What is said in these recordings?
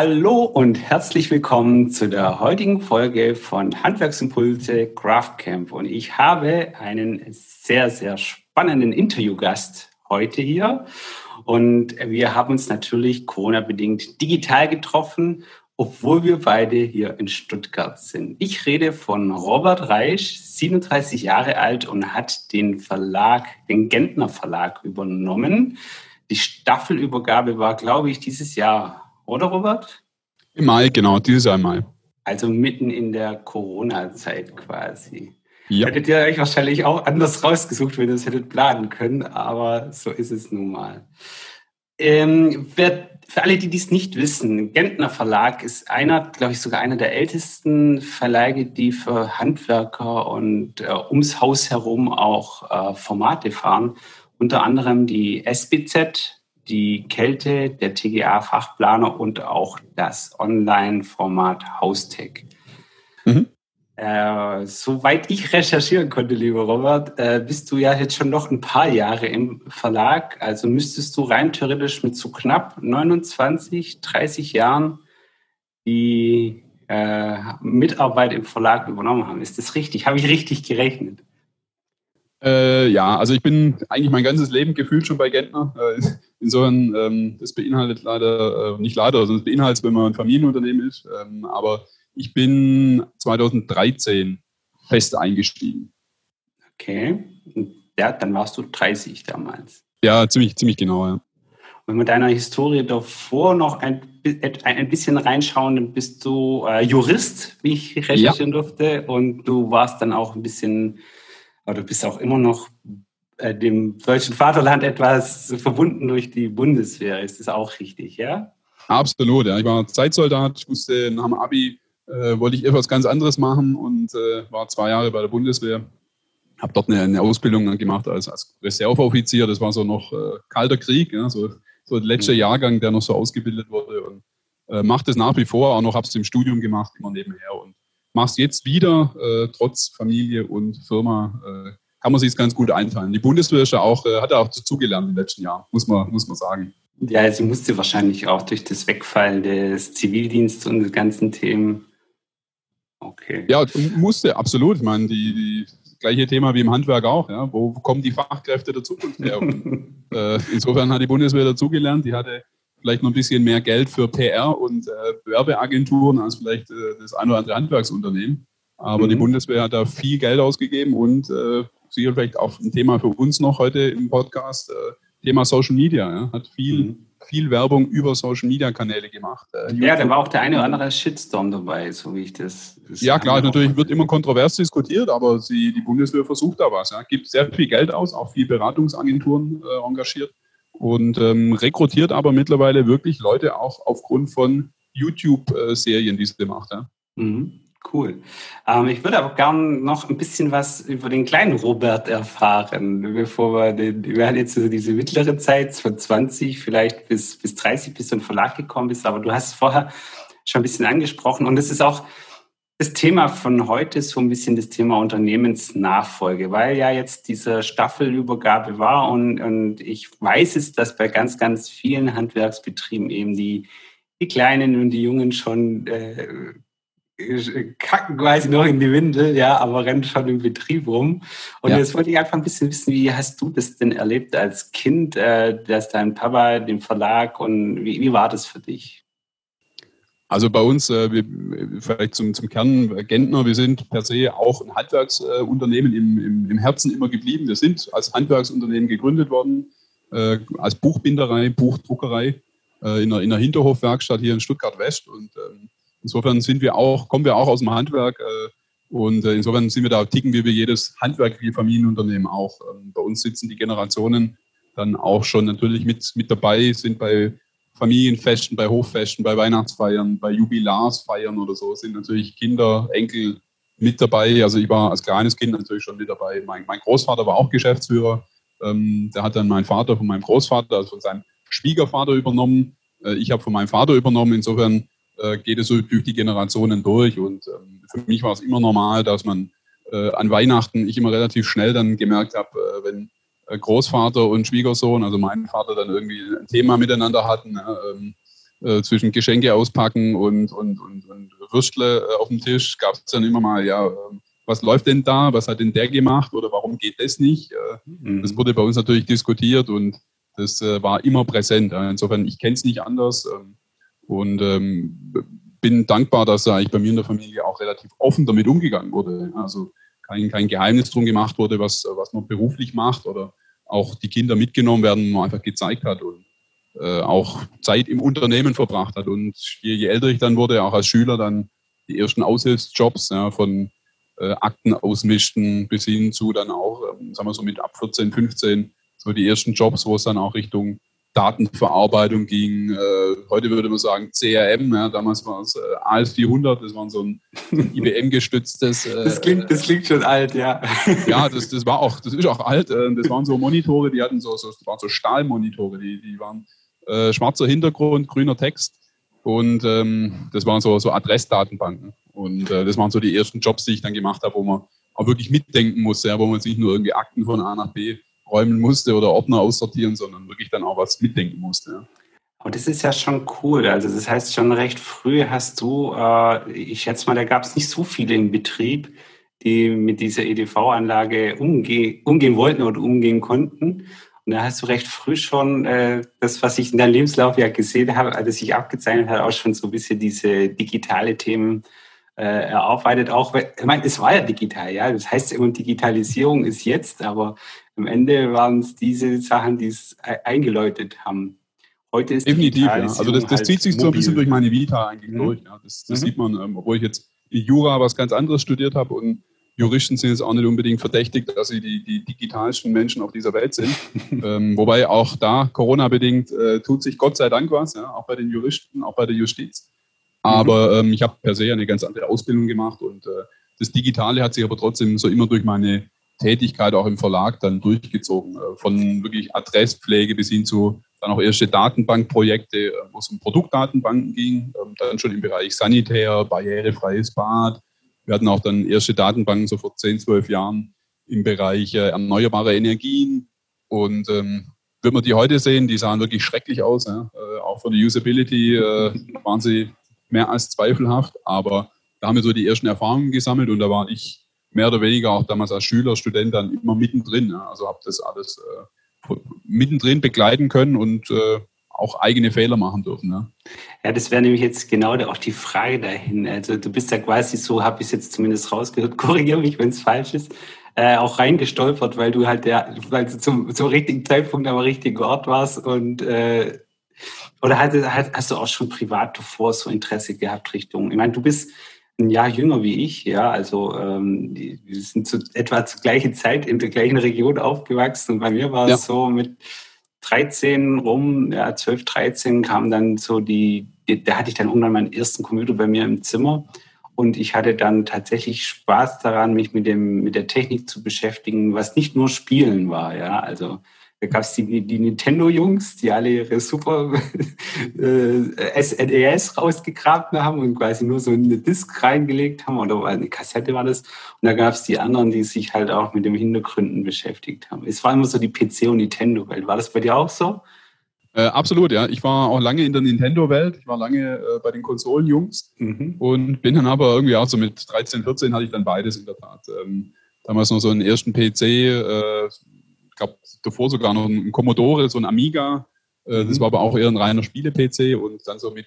Hallo und herzlich willkommen zu der heutigen Folge von Handwerksimpulse Craftcamp. Und ich habe einen sehr, sehr spannenden Interviewgast heute hier. Und wir haben uns natürlich Corona-bedingt digital getroffen, obwohl wir beide hier in Stuttgart sind. Ich rede von Robert Reisch, 37 Jahre alt und hat den Verlag, den Gentner Verlag übernommen. Die Staffelübergabe war, glaube ich, dieses Jahr oder Robert? Im Mai, genau, dieses Mai. Also mitten in der Corona-Zeit quasi. Ja. Hättet ihr euch wahrscheinlich auch anders rausgesucht, wenn ihr es hättet planen können, aber so ist es nun mal. Ähm, wer, für alle, die dies nicht wissen, Gentner Verlag ist einer, glaube ich, sogar einer der ältesten Verlage, die für Handwerker und äh, ums Haus herum auch äh, Formate fahren. Unter anderem die SBZ, die Kälte, der TGA-Fachplaner und auch das Online-Format Haustech. Mhm. Äh, soweit ich recherchieren konnte, lieber Robert, äh, bist du ja jetzt schon noch ein paar Jahre im Verlag. Also müsstest du rein theoretisch mit so knapp 29, 30 Jahren die äh, Mitarbeit im Verlag übernommen haben. Ist das richtig? Habe ich richtig gerechnet? Äh, ja, also ich bin eigentlich mein ganzes Leben gefühlt schon bei Gentner. Äh, insofern, ähm, das beinhaltet leider, äh, nicht leider, sondern es beinhaltet, wenn man ein Familienunternehmen ist. Ähm, aber ich bin 2013 fest eingestiegen. Okay. Ja, dann warst du 30 damals. Ja, ziemlich, ziemlich genau, ja. Wenn wir deiner Historie davor noch ein, ein bisschen reinschauen, dann bist du äh, Jurist, wie ich recherchieren ja. durfte. Und du warst dann auch ein bisschen aber du bist auch immer noch äh, dem deutschen Vaterland etwas verbunden durch die Bundeswehr. Ist das auch richtig, ja? Absolut, ja. Ich war Zeitsoldat, ich wusste, nach dem Abi äh, wollte ich etwas ganz anderes machen und äh, war zwei Jahre bei der Bundeswehr. Habe dort eine, eine, Ausbildung gemacht als, als Reserveoffizier. Das war so noch äh, kalter Krieg, ja, so, so der letzte mhm. Jahrgang, der noch so ausgebildet wurde. Und äh, mache das nach wie vor, auch noch habe es im Studium gemacht, immer nebenher. Und mach's jetzt wieder, äh, trotz Familie und Firma, äh, kann man sich ganz gut einteilen. Die Bundeswehr ist ja auch, äh, hat ja auch dazugelernt den letzten Jahren, muss man, muss man sagen. Ja, sie musste wahrscheinlich auch durch das Wegfallen des Zivildienstes und die ganzen Themen. Okay. Ja, musste, absolut. Ich meine, die, die gleiche Thema wie im Handwerk auch. Ja. Wo kommen die Fachkräfte der Zukunft her? Und, äh, insofern hat die Bundeswehr dazugelernt. Die hatte vielleicht noch ein bisschen mehr Geld für PR und äh, Werbeagenturen als vielleicht äh, das ein oder andere Handwerksunternehmen. Aber mhm. die Bundeswehr hat da viel Geld ausgegeben und äh, sicher vielleicht auch ein Thema für uns noch heute im Podcast, äh, Thema Social Media. Ja, hat viel, mhm. viel Werbung über Social Media Kanäle gemacht. Äh, ja, da war auch der eine oder andere Shitstorm dabei, so wie ich das. das ja, klar, natürlich wird immer kontrovers diskutiert, aber sie, die Bundeswehr versucht da was. Ja, gibt sehr viel Geld aus, auch viel Beratungsagenturen äh, engagiert und ähm, rekrutiert aber mittlerweile wirklich Leute auch aufgrund von YouTube-Serien, die sie macht. Ja. Mhm, cool. Ähm, ich würde aber gerne noch ein bisschen was über den kleinen Robert erfahren, bevor wir den, wir haben jetzt so diese mittlere Zeit von 20 vielleicht bis, bis 30 bis du in den Verlag gekommen bist, aber du hast vorher schon ein bisschen angesprochen und es ist auch das Thema von heute ist so ein bisschen das Thema Unternehmensnachfolge, weil ja jetzt diese Staffelübergabe war und, und ich weiß es, dass bei ganz, ganz vielen Handwerksbetrieben eben die, die Kleinen und die Jungen schon äh, kacken quasi noch in die Windel, ja, aber rennen schon im Betrieb rum. Und ja. jetzt wollte ich einfach ein bisschen wissen, wie hast du das denn erlebt als Kind, äh, dass dein Papa den Verlag und wie, wie war das für dich? Also bei uns, äh, wir, vielleicht zum, zum Kern äh, Gentner, wir sind per se auch ein Handwerksunternehmen im, im, im Herzen immer geblieben. Wir sind als Handwerksunternehmen gegründet worden, äh, als Buchbinderei, Buchdruckerei äh, in, einer, in einer Hinterhofwerkstatt hier in Stuttgart West. Und ähm, insofern sind wir auch, kommen wir auch aus dem Handwerk äh, und äh, insofern sind wir da, ticken wir wie jedes handwerkliche Familienunternehmen auch. Ähm, bei uns sitzen die Generationen dann auch schon natürlich mit, mit dabei, sind bei Familienfesten, bei Hoffesten, bei Weihnachtsfeiern, bei Jubilarsfeiern oder so sind natürlich Kinder, Enkel mit dabei. Also ich war als kleines Kind natürlich schon mit dabei. Mein, mein Großvater war auch Geschäftsführer. Ähm, der hat dann meinen Vater von meinem Großvater, also von seinem Schwiegervater übernommen. Äh, ich habe von meinem Vater übernommen. Insofern äh, geht es so durch die Generationen durch. Und ähm, für mich war es immer normal, dass man äh, an Weihnachten, ich immer relativ schnell dann gemerkt habe, äh, wenn Großvater und Schwiegersohn, also mein Vater, dann irgendwie ein Thema miteinander hatten. Ähm, äh, zwischen Geschenke auspacken und, und, und, und Würstle äh, auf dem Tisch gab es dann immer mal, ja, ähm, was läuft denn da, was hat denn der gemacht oder warum geht das nicht? Äh, mhm. Das wurde bei uns natürlich diskutiert und das äh, war immer präsent. Insofern, ich kenne es nicht anders ähm, und ähm, bin dankbar, dass eigentlich bei mir in der Familie auch relativ offen damit umgegangen wurde. Also kein, kein Geheimnis drum gemacht wurde, was, was man beruflich macht oder auch die Kinder mitgenommen werden, man einfach gezeigt hat und äh, auch Zeit im Unternehmen verbracht hat. Und je, je, älter ich dann wurde, auch als Schüler, dann die ersten Aushilfsjobs ja, von äh, Akten ausmischten bis hin zu dann auch, ähm, sagen wir so mit ab 14, 15, so die ersten Jobs, wo es dann auch Richtung Datenverarbeitung ging. Äh, heute würde man sagen CRM, ja, damals war es äh, AS400, das war so ein, IBM-gestütztes. Äh, das, klingt, das klingt schon alt, ja. Ja, das, das war auch, das ist auch alt. Das waren so Monitore, die hatten so, so, waren so Stahlmonitore, die, die waren äh, schwarzer Hintergrund, grüner Text. Und ähm, das waren so, so Adressdatenbanken. Und äh, das waren so die ersten Jobs, die ich dann gemacht habe, wo man auch wirklich mitdenken musste, ja, wo man sich nicht nur irgendwie Akten von A nach B räumen musste oder Ordner aussortieren, sondern wirklich dann auch was mitdenken musste. Aber das ist ja schon cool. Also das heißt, schon recht früh hast du, äh, ich schätze mal, da gab es nicht so viele im Betrieb, die mit dieser EDV-Anlage umge umgehen wollten oder umgehen konnten. Und da hast du recht früh schon äh, das, was ich in deinem Lebenslauf ja gesehen habe, als sich abgezeichnet hat, auch schon so ein bisschen diese digitale Themen äh, erarbeitet. Auch, ich meine, es war ja digital, ja. Das heißt Digitalisierung ist jetzt, aber am Ende waren es diese Sachen, die es eingeläutet haben. Heute ist Definitiv, ja. Also das, das halt zieht sich mobil. so ein bisschen durch meine Vita eigentlich mhm. durch. Ja. Das, das mhm. sieht man, ähm, obwohl ich jetzt in Jura was ganz anderes studiert habe und Juristen sind jetzt auch nicht unbedingt verdächtig, dass sie die, die digitalsten Menschen auf dieser Welt sind. ähm, wobei auch da Corona-bedingt äh, tut sich Gott sei Dank was, ja, auch bei den Juristen, auch bei der Justiz. Aber mhm. ähm, ich habe per se eine ganz andere Ausbildung gemacht und äh, das Digitale hat sich aber trotzdem so immer durch meine Tätigkeit auch im Verlag dann durchgezogen. Äh, von wirklich Adresspflege bis hin zu dann auch erste Datenbankprojekte, äh, wo es um Produktdatenbanken ging, ähm, dann schon im Bereich Sanitär, barrierefreies Bad, wir hatten auch dann erste Datenbanken so vor 10, 12 Jahren im Bereich äh, erneuerbare Energien. Und ähm, wenn wir die heute sehen, die sahen wirklich schrecklich aus. Ja? Auch von der Usability äh, waren sie mehr als zweifelhaft. Aber da haben wir so die ersten Erfahrungen gesammelt und da war ich mehr oder weniger auch damals als Schüler, Student dann immer mittendrin. Also habe das alles äh, mittendrin begleiten können und äh, auch eigene Fehler machen dürfen. Ne? Ja, das wäre nämlich jetzt genau auch die Frage dahin. Also du bist ja quasi so, habe ich es jetzt zumindest rausgehört, korrigiere mich, wenn es falsch ist, äh, auch reingestolpert, weil du halt der, weil du zum, zum richtigen Zeitpunkt am richtigen Ort warst und äh, oder hast, hast du auch schon privat davor so Interesse gehabt Richtung? Ich meine, du bist ein Jahr jünger wie ich, ja, also ähm, wir sind zu, etwa zur gleichen Zeit in der gleichen Region aufgewachsen. Und bei mir war ja. es so mit 13 rum, ja, 12, 13 kam dann so die, da hatte ich dann irgendwann meinen ersten Computer bei mir im Zimmer. Und ich hatte dann tatsächlich Spaß daran, mich mit dem, mit der Technik zu beschäftigen, was nicht nur Spielen war, ja, also da gab es die, die Nintendo-Jungs, die alle ihre super äh, SNES rausgegraben haben und quasi nur so eine Disk reingelegt haben oder eine Kassette war das. Und da gab es die anderen, die sich halt auch mit den Hintergründen beschäftigt haben. Es war immer so die PC- und Nintendo-Welt. War das bei dir auch so? Äh, absolut, ja. Ich war auch lange in der Nintendo-Welt. Ich war lange äh, bei den Konsolenjungs mhm. und bin dann aber irgendwie auch so mit 13, 14 hatte ich dann beides in der Tat. Ähm, damals noch so einen ersten PC, äh, davor sogar noch ein Commodore, so ein Amiga. Äh, das mhm. war aber auch eher ein reiner Spiele-PC und dann so mit,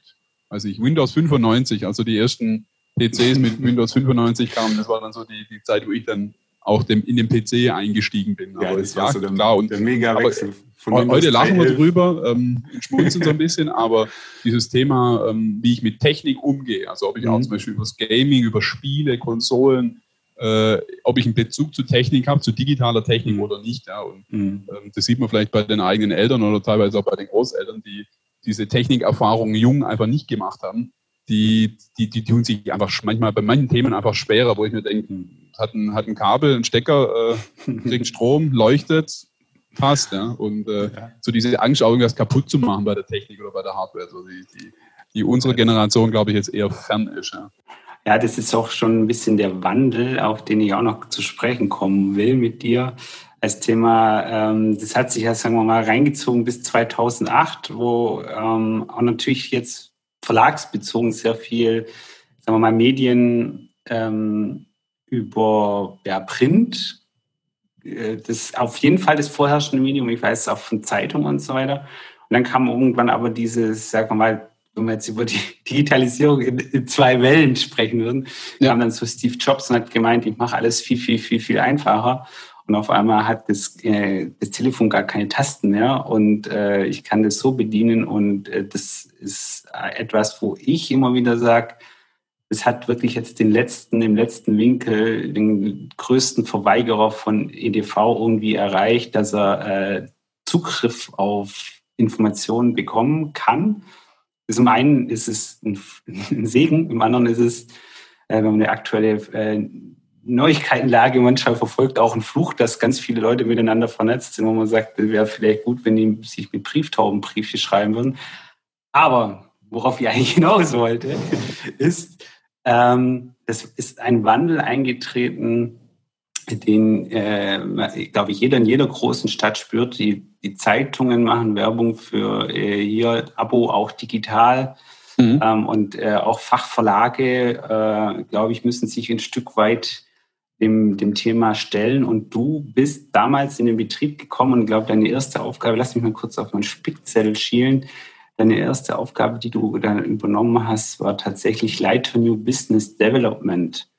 weiß ich, Windows 95, also die ersten PCs mit Windows 95 kamen. Das war dann so die, die Zeit, wo ich dann auch dem, in den PC eingestiegen bin. Ja, aber das war so der, klar. Und, der Mega-Wechsel. Heute lachen wir drüber, ähm, schmunzeln so ein bisschen, aber dieses Thema, ähm, wie ich mit Technik umgehe, also ob ich mhm. auch zum Beispiel über das Gaming, über Spiele, Konsolen, äh, ob ich einen Bezug zu Technik habe, zu digitaler Technik mhm. oder nicht. Ja. Und mhm. ähm, das sieht man vielleicht bei den eigenen Eltern oder teilweise auch bei den Großeltern, die diese Technikerfahrung jung einfach nicht gemacht haben. Die, die, die tun sich einfach manchmal bei manchen Themen einfach schwerer, wo ich mir denke, hat ein, hat ein Kabel, ein Stecker, äh, kriegt Strom, leuchtet, passt. Ja. Und äh, ja. so diese Angst, auch irgendwas kaputt zu machen bei der Technik oder bei der Hardware, so die, die, die unsere Generation, glaube ich, jetzt eher fern ist. Ja. Ja, das ist auch schon ein bisschen der Wandel, auf den ich auch noch zu sprechen kommen will mit dir. als Thema. Ähm, das hat sich ja, sagen wir mal, reingezogen bis 2008, wo ähm, auch natürlich jetzt verlagsbezogen sehr viel, sagen wir mal, Medien ähm, über ja, Print, äh, das auf jeden Fall das vorherrschende Medium, ich weiß auch von Zeitungen und so weiter. Und dann kam irgendwann aber dieses, sagen wir mal, wenn wir jetzt über die Digitalisierung in, in zwei Wellen sprechen würden, ja. kam dann so Steve Jobs und hat gemeint, ich mache alles viel, viel, viel, viel einfacher. Und auf einmal hat das, äh, das Telefon gar keine Tasten mehr und äh, ich kann das so bedienen. Und äh, das ist etwas, wo ich immer wieder sage, es hat wirklich jetzt den letzten, im letzten Winkel, den größten Verweigerer von EDV irgendwie erreicht, dass er äh, Zugriff auf Informationen bekommen kann. Zum einen ist es ein, ein Segen, im anderen ist es, äh, wenn man eine aktuelle äh, Neuigkeitenlage manchmal verfolgt, auch ein Fluch, dass ganz viele Leute miteinander vernetzt sind, wo man sagt, es wäre vielleicht gut, wenn die sich mit Brieftauben Briefe schreiben würden. Aber worauf ich eigentlich hinaus wollte, ist, ähm, es ist ein Wandel eingetreten, den, äh, glaube ich, jeder in jeder großen Stadt spürt. Die, die Zeitungen machen Werbung für äh, hier Abo auch digital. Mhm. Ähm, und äh, auch Fachverlage, äh, glaube ich, müssen sich ein Stück weit dem, dem Thema stellen. Und du bist damals in den Betrieb gekommen und glaube, deine erste Aufgabe, lass mich mal kurz auf meinen Spickzettel schielen, deine erste Aufgabe, die du dann übernommen hast, war tatsächlich Leiter New Business Development,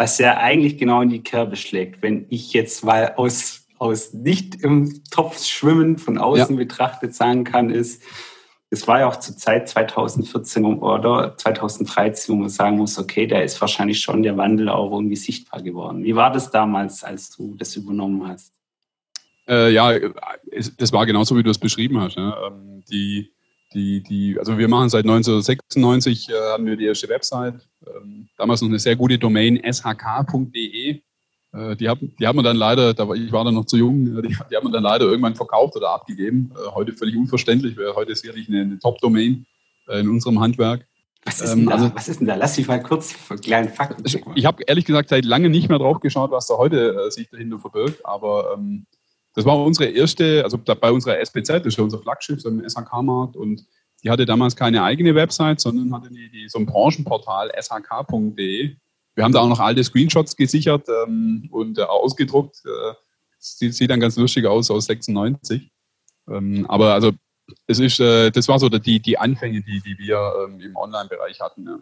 was ja eigentlich genau in die Kerbe schlägt. Wenn ich jetzt mal aus, aus nicht im Topf schwimmen von außen ja. betrachtet sagen kann, ist, es war ja auch zur Zeit 2014 oder 2013, wo man sagen muss, okay, da ist wahrscheinlich schon der Wandel auch irgendwie sichtbar geworden. Wie war das damals, als du das übernommen hast? Äh, ja, es, das war genauso, wie du es beschrieben hast. Ne? Ähm, die, die, die, also wir machen seit 1996, äh, haben wir die erste Website, ähm, damals noch eine sehr gute Domain, shk.de. Äh, die haben, die haben wir dann leider, da war, ich war dann noch zu jung, die, die haben wir dann leider irgendwann verkauft oder abgegeben. Äh, heute völlig unverständlich, wäre heute sicherlich eine, eine Top-Domain äh, in unserem Handwerk. Was ist, ähm, da, also, was ist denn da? Lass mich mal kurz für kleinen Fakten. Ich, ich habe ehrlich gesagt seit lange nicht mehr drauf geschaut, was da heute äh, sich dahinter verbirgt, aber ähm, das war unsere erste, also bei unserer SPZ, das ist ja unser Flaggschiff, so im SHK-Markt und die hatte damals keine eigene Website, sondern hatte die, die so ein Branchenportal shk.de. Wir haben da auch noch alte Screenshots gesichert ähm, und äh, ausgedruckt. Äh, sieht, sieht dann ganz lustig aus, aus 96. Ähm, aber also es ist, äh, das war so die, die Anfänge, die, die wir ähm, im Online-Bereich hatten. Ja.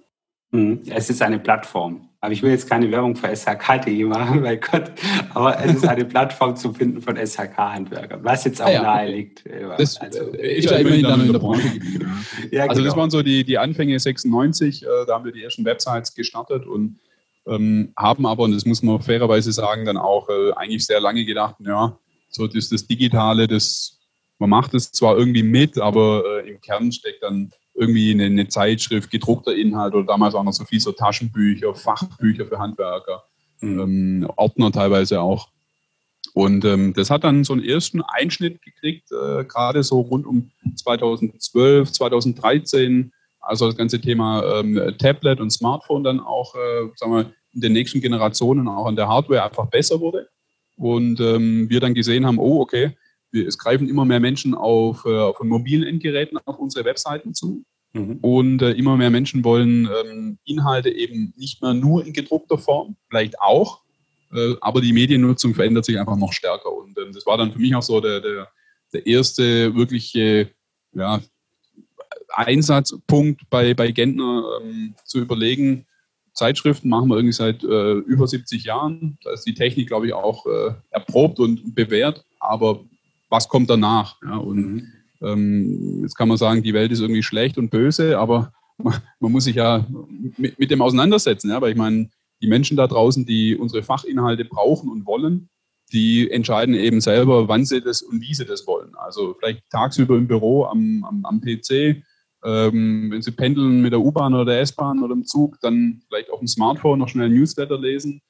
Mhm. Es ist eine Plattform. Aber ich will jetzt keine Werbung für SHK.de machen, weil Gott, aber es ist eine Plattform zum Finden von SHK-Handwerkern, was jetzt auch ah, ja. nahe liegt. Das also, ist ja immerhin dann in der Branche geblieben. ja, also genau. das waren so die, die Anfänge 96, äh, da haben wir die ersten Websites gestartet und ähm, haben aber, und das muss man fairerweise sagen, dann auch äh, eigentlich sehr lange gedacht, ja, so das, das Digitale, das, man macht es zwar irgendwie mit, aber äh, im Kern steckt dann irgendwie eine, eine, Zeitschrift, gedruckter Inhalt oder damals auch noch so viel so Taschenbücher, Fachbücher für Handwerker, mhm. ähm, Ordner teilweise auch. Und ähm, das hat dann so einen ersten Einschnitt gekriegt, äh, gerade so rund um 2012, 2013, also das ganze Thema ähm, Tablet und Smartphone dann auch, äh, sagen wir, in den nächsten Generationen auch an der Hardware einfach besser wurde. Und ähm, wir dann gesehen haben, oh, okay, wir, es greifen immer mehr Menschen auf, äh, von mobilen Endgeräten auf unsere Webseiten zu. Mhm. Und äh, immer mehr Menschen wollen ähm, Inhalte eben nicht mehr nur in gedruckter Form, vielleicht auch, äh, aber die Mediennutzung verändert sich einfach noch stärker. Und ähm, das war dann für mich auch so der, der, der erste wirkliche ja, Einsatzpunkt bei, bei Gentner ähm, zu überlegen, Zeitschriften machen wir irgendwie seit äh, über 70 Jahren. Da ist die Technik, glaube ich, auch äh, erprobt und bewährt. Aber was kommt danach? Ja, und mhm. Ähm, jetzt kann man sagen, die Welt ist irgendwie schlecht und böse, aber man, man muss sich ja mit, mit, dem auseinandersetzen. Ja? Weil ich meine, die Menschen da draußen, die unsere Fachinhalte brauchen und wollen, die entscheiden eben selber, wann sie das und wie sie das wollen. Also vielleicht tagsüber im Büro am, am, am PC, ähm, wenn sie pendeln mit der U-Bahn oder der S-Bahn oder im Zug, dann vielleicht auf dem Smartphone noch schnell Newsletter lesen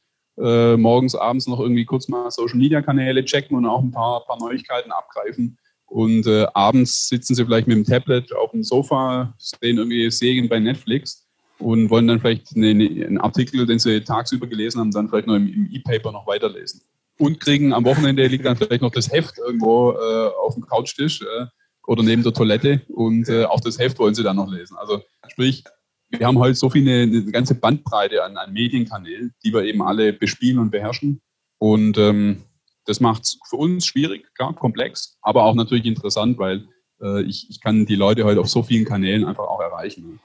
äh, morgens, abends noch irgendwie kurz mal Social Media Kanäle checken und auch ein paar, paar Neuigkeiten abgreifen. Und äh, abends sitzen sie vielleicht mit dem Tablet auf dem Sofa, sehen irgendwie Serien bei Netflix und wollen dann vielleicht eine, eine, einen Artikel, den sie tagsüber gelesen haben, dann vielleicht noch im, im E-Paper noch weiterlesen. und kriegen am Wochenende liegt dann vielleicht noch das Heft irgendwo äh, auf dem Couchtisch äh, oder neben der Toilette und äh, auch das Heft wollen sie dann noch lesen. Also sprich, wir haben heute so viel eine, eine ganze Bandbreite an, an, Medienkanälen, die wir eben alle bespielen und beherrschen. Und ähm, das macht es für uns schwierig, klar, komplex, aber auch natürlich interessant, weil äh, ich, ich kann die Leute heute auf so vielen Kanälen einfach auch erreichen.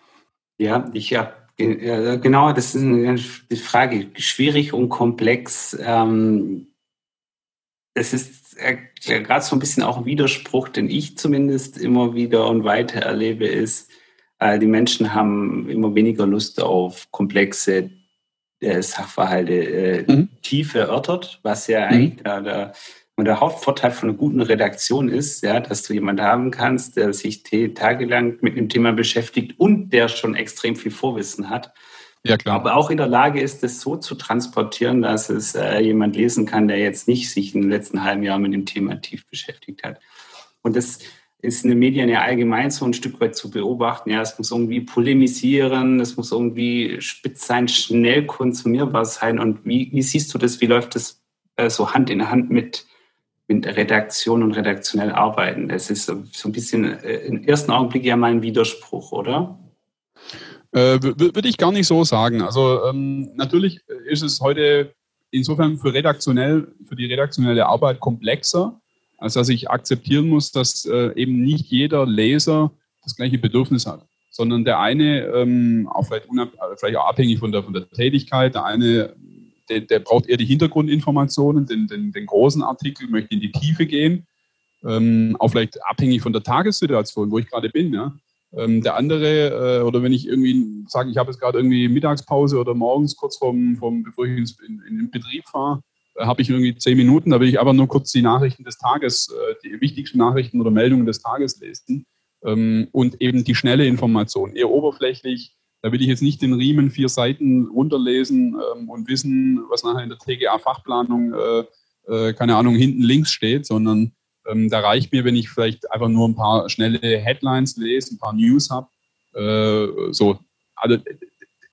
Ja, ich habe genau, das ist eine Frage, schwierig und komplex. Ähm, es ist äh, gerade so ein bisschen auch ein Widerspruch, den ich zumindest immer wieder und weiter erlebe, ist, äh, die Menschen haben immer weniger Lust auf komplexe äh, Sachverhalte äh, mhm. tief erörtert, was ja mhm. eigentlich der, der, der, Hauptvorteil von einer guten Redaktion ist, ja, dass du jemanden haben kannst, der sich tagelang mit einem Thema beschäftigt und der schon extrem viel Vorwissen hat. Ja, klar. Aber auch in der Lage ist, das so zu transportieren, dass es äh, jemand lesen kann, der jetzt nicht sich in den letzten halben Jahren mit dem Thema tief beschäftigt hat. Und das ist in den Medien ja allgemein so ein Stück weit zu beobachten. Ja, es muss irgendwie polemisieren, es muss irgendwie spitz sein, schnell konsumierbar sein. Und wie, wie siehst du das? Wie läuft das äh, so Hand in Hand mit, mit Redaktion und redaktionell arbeiten? Das ist so, ein bisschen äh, im ersten Augenblick ja mal ein Widerspruch, oder? Äh, Würde ich gar nicht so sagen. Also ähm, natürlich ist es heute insofern für redaktionell, für die redaktionelle Arbeit komplexer also dass ich akzeptieren muss, dass äh, eben nicht jeder Leser das gleiche Bedürfnis hat, sondern der eine, ähm, auch vielleicht, vielleicht auch abhängig von der, von der Tätigkeit, der eine, der, der braucht eher die Hintergrundinformationen, den, den, den, großen Artikel, möchte in die Tiefe gehen, ähm, auch vielleicht abhängig von der Tagessituation, wo ich gerade bin. Ja. Ähm, der andere, äh, oder wenn ich irgendwie sage, ich habe jetzt gerade irgendwie Mittagspause oder morgens kurz vorm, vorm bevor ich ins, in, in den Betrieb fahre, habe ich irgendwie zehn Minuten, da will ich aber nur kurz die Nachrichten des Tages, äh, die wichtigsten Nachrichten oder Meldungen des Tages lesen ähm, und eben die schnelle Information, eher oberflächlich. Da will ich jetzt nicht den Riemen vier Seiten runterlesen ähm, und wissen, was nachher in der TGA-Fachplanung, äh, äh, keine Ahnung, hinten links steht, sondern ähm, da reicht mir, wenn ich vielleicht einfach nur ein paar schnelle Headlines lese, ein paar News habe. so, also,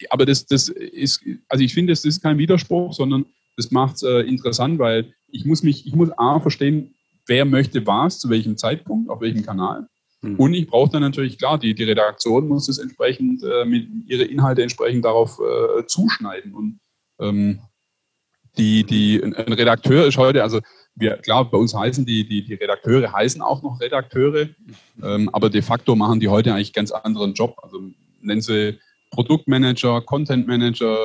aber das, das ist, also ich finde, das ist kein Widerspruch, sondern das macht es äh, interessant, weil ich muss mich, ich muss A verstehen, wer möchte was, zu welchem Zeitpunkt, auf welchem Kanal. Mhm. Und ich brauche dann natürlich, klar, die, die Redaktion muss es entsprechend, äh, mit, ihre Inhalte entsprechend darauf äh, zuschneiden. Und ähm, die, die, ein Redakteur ist heute, also wir, klar, bei uns heißen die, die, die Redakteure heißen auch noch Redakteure, ähm, aber de facto machen die heute eigentlich ganz anderen Job. Also nennen sie Produktmanager, Content Manager,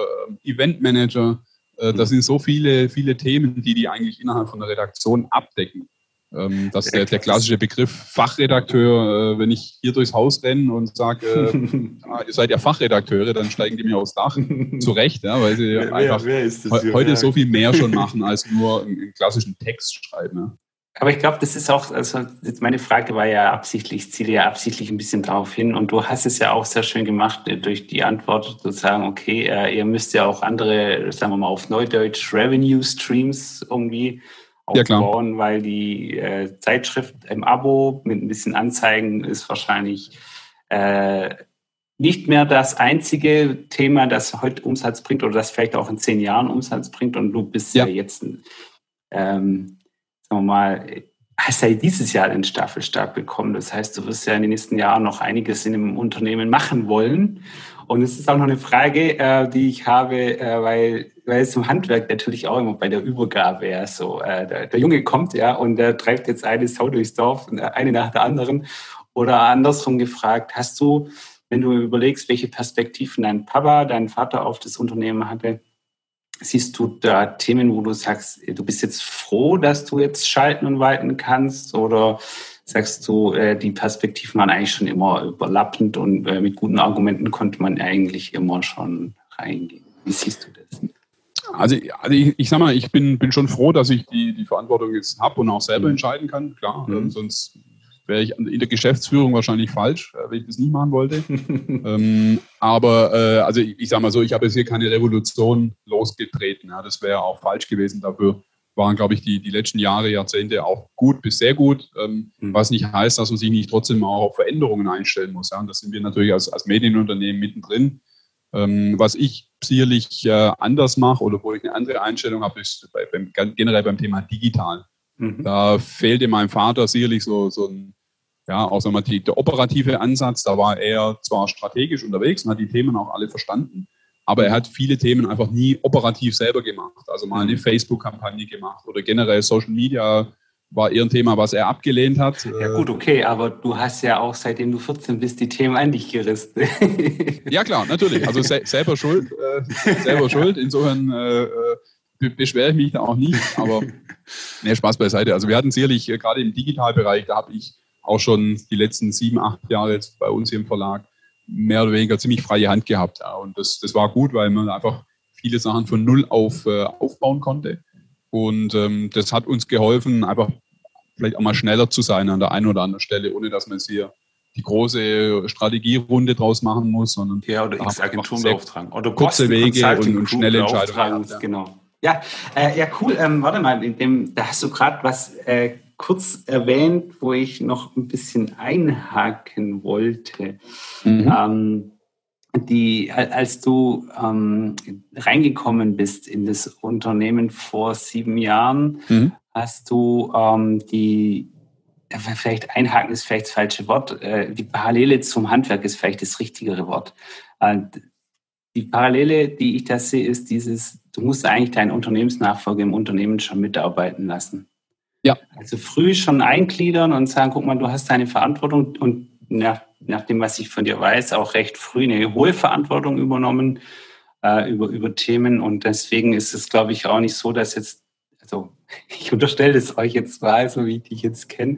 äh, Event Manager. Äh, das sind so viele, viele Themen, die die eigentlich innerhalb von der Redaktion abdecken. Ähm, dass der, der klassische Begriff Fachredakteur, äh, wenn ich hier durchs Haus renne und sage, äh, ihr seid ja Fachredakteure, dann steigen die mir aufs Dach. Zu Recht, ja, weil sie wer, einfach wer heute so viel mehr schon machen, als nur einen klassischen Text schreiben. Ja. Aber ich glaube, das ist auch, also meine Frage war ja absichtlich, ich ziele ja absichtlich ein bisschen darauf hin und du hast es ja auch sehr schön gemacht äh, durch die Antwort zu sagen, okay, äh, ihr müsst ja auch andere, sagen wir mal auf Neudeutsch, Revenue Streams irgendwie aufbauen, ja, weil die äh, Zeitschrift im Abo mit ein bisschen Anzeigen ist wahrscheinlich äh, nicht mehr das einzige Thema, das heute Umsatz bringt oder das vielleicht auch in zehn Jahren Umsatz bringt und du bist ja, ja jetzt ein ähm, sagen wir mal, hast ja dieses Jahr den Staffelstab bekommen. Das heißt, du wirst ja in den nächsten Jahren noch einiges in dem Unternehmen machen wollen. Und es ist auch noch eine Frage, äh, die ich habe, äh, weil, weil es im Handwerk natürlich auch immer bei der Übergabe ja so, äh, der, der, Junge kommt ja und der treibt jetzt eine Sau durchs Dorf, eine nach der anderen. Oder andersrum gefragt, hast du, wenn du überlegst, welche Perspektiven dein Papa, dein Vater auf das Unternehmen hatte, Siehst du da Themen, wo du sagst, du bist jetzt froh, dass du jetzt schalten und walten kannst? Oder sagst du, äh, die Perspektiven waren eigentlich schon immer überlappend und äh, mit guten Argumenten konnte man eigentlich immer schon reingehen? Wie siehst du das? Also, also ich, ich sag mal, ich bin, bin schon froh, dass ich die, die Verantwortung jetzt habe und auch selber mhm. entscheiden kann. Klar, mhm. sonst wäre ich in der Geschäftsführung wahrscheinlich falsch, äh, wenn ich das nicht machen wollte. ähm, aber äh, also ich, ich sage mal so, ich habe jetzt hier keine Revolution losgetreten. Ja, das wäre auch falsch gewesen. Dafür waren, glaube ich, die, die letzten Jahre, Jahrzehnte auch gut bis sehr gut. Ähm, mhm. Was nicht heißt, dass man sich nicht trotzdem auch auf Veränderungen einstellen muss. Ja. Und das sind wir natürlich als, als Medienunternehmen mittendrin. Ähm, was ich sicherlich äh, anders mache oder wo ich eine andere Einstellung habe, ist bei, beim, generell beim Thema digital. Mhm. Da fehlte meinem Vater sicherlich so, so ein, ja, auch wir, die, der operative Ansatz. Da war er zwar strategisch unterwegs und hat die Themen auch alle verstanden, aber er hat viele Themen einfach nie operativ selber gemacht. Also mal eine mhm. Facebook-Kampagne gemacht oder generell Social Media war eher ein Thema, was er abgelehnt hat. Ja gut, okay, aber du hast ja auch, seitdem du 14 bist, die Themen an dich gerissen. ja klar, natürlich. Also se selber schuld, äh, selber schuld. Insofern äh, äh beschwere ich mich da auch nicht. Aber nee, Spaß beiseite. Also wir hatten sicherlich äh, gerade im Digitalbereich, da habe ich auch schon die letzten sieben, acht Jahre jetzt bei uns hier im Verlag mehr oder weniger ziemlich freie Hand gehabt. Ja. Und das, das war gut, weil man einfach viele Sachen von null auf äh, aufbauen konnte. Und ähm, das hat uns geholfen, einfach vielleicht auch mal schneller zu sein an der einen oder anderen Stelle, ohne dass man jetzt hier die große Strategierunde draus machen muss, sondern ja, oder x Agenturen beauftragen. Oder kurze Wege und, und schnelle Entscheidungen. Ja. Genau. Ja, äh, ja, cool. Ähm, warte mal, dem, da hast du gerade was äh, kurz erwähnt, wo ich noch ein bisschen einhaken wollte. Mhm. Ähm, die, als du ähm, reingekommen bist in das Unternehmen vor sieben Jahren, mhm. hast du ähm, die, vielleicht einhaken ist vielleicht das falsche Wort, äh, die Parallele zum Handwerk ist vielleicht das richtigere Wort. Äh, die Parallele, die ich da sehe, ist dieses, du musst eigentlich deinen Unternehmensnachfolger im Unternehmen schon mitarbeiten lassen. Ja. Also früh schon eingliedern und sagen, guck mal, du hast deine Verantwortung und nach, nach dem, was ich von dir weiß, auch recht früh eine hohe Verantwortung übernommen äh, über, über Themen. Und deswegen ist es, glaube ich, auch nicht so, dass jetzt, also ich unterstelle es euch jetzt mal, so wie ich dich jetzt kenne,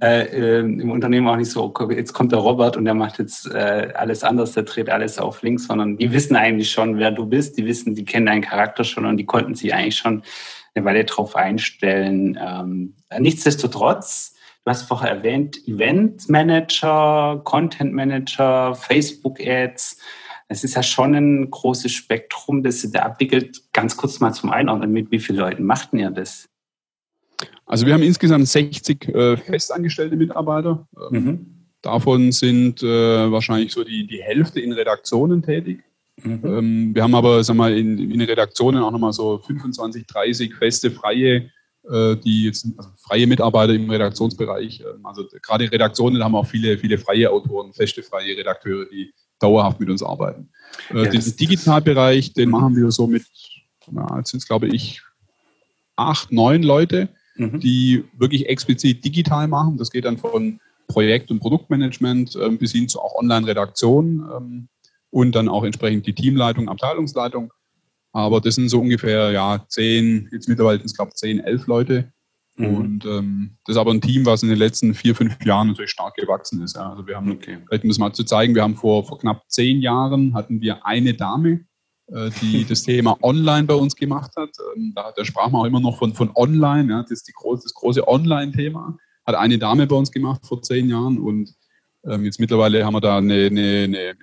äh, äh, im Unternehmen auch nicht so, jetzt kommt der Robert und der macht jetzt äh, alles anders, der dreht alles auf links, sondern die wissen eigentlich schon, wer du bist, die wissen, die kennen deinen Charakter schon und die konnten sich eigentlich schon eine Weile drauf einstellen. Ähm, nichtsdestotrotz, Du hast vorher erwähnt, Event Manager, Content Manager, Facebook Ads. Es ist ja schon ein großes Spektrum, das ihr da abwickelt. Ganz kurz mal zum Einordnen, mit wie vielen Leuten macht ihr das? Also wir haben insgesamt 60 äh, festangestellte Mitarbeiter. Ähm, mhm. Davon sind äh, wahrscheinlich so die, die Hälfte in Redaktionen tätig. Mhm. Ähm, wir haben aber sag mal, in, in Redaktionen auch nochmal so 25, 30 feste, freie äh, die jetzt also freie Mitarbeiter im Redaktionsbereich, ähm, also gerade Redaktionen haben auch viele, viele freie Autoren, feste freie Redakteure, die dauerhaft mit uns arbeiten. Äh, ja, diesen Digitalbereich, den machen wir so mit, ja, jetzt sind es glaube ich acht, neun Leute, mhm. die wirklich explizit digital machen. Das geht dann von Projekt- und Produktmanagement äh, bis hin zu auch Online-Redaktion ähm, und dann auch entsprechend die Teamleitung, Abteilungsleitung. Aber das sind so ungefähr ja zehn, jetzt mittlerweile sind es glaube ich zehn, elf Leute. Mhm. Und ähm, das ist aber ein Team, was in den letzten vier, fünf Jahren natürlich stark gewachsen ist. Ja. Also wir haben, okay. vielleicht um das mal zu zeigen, wir haben vor, vor knapp zehn Jahren hatten wir eine Dame, äh, die das Thema Online bei uns gemacht hat. Ähm, da, da sprach man auch immer noch von, von Online, ja. das ist die groß, das große Online-Thema. Hat eine Dame bei uns gemacht vor zehn Jahren und ähm, jetzt mittlerweile haben wir da eine, eine, eine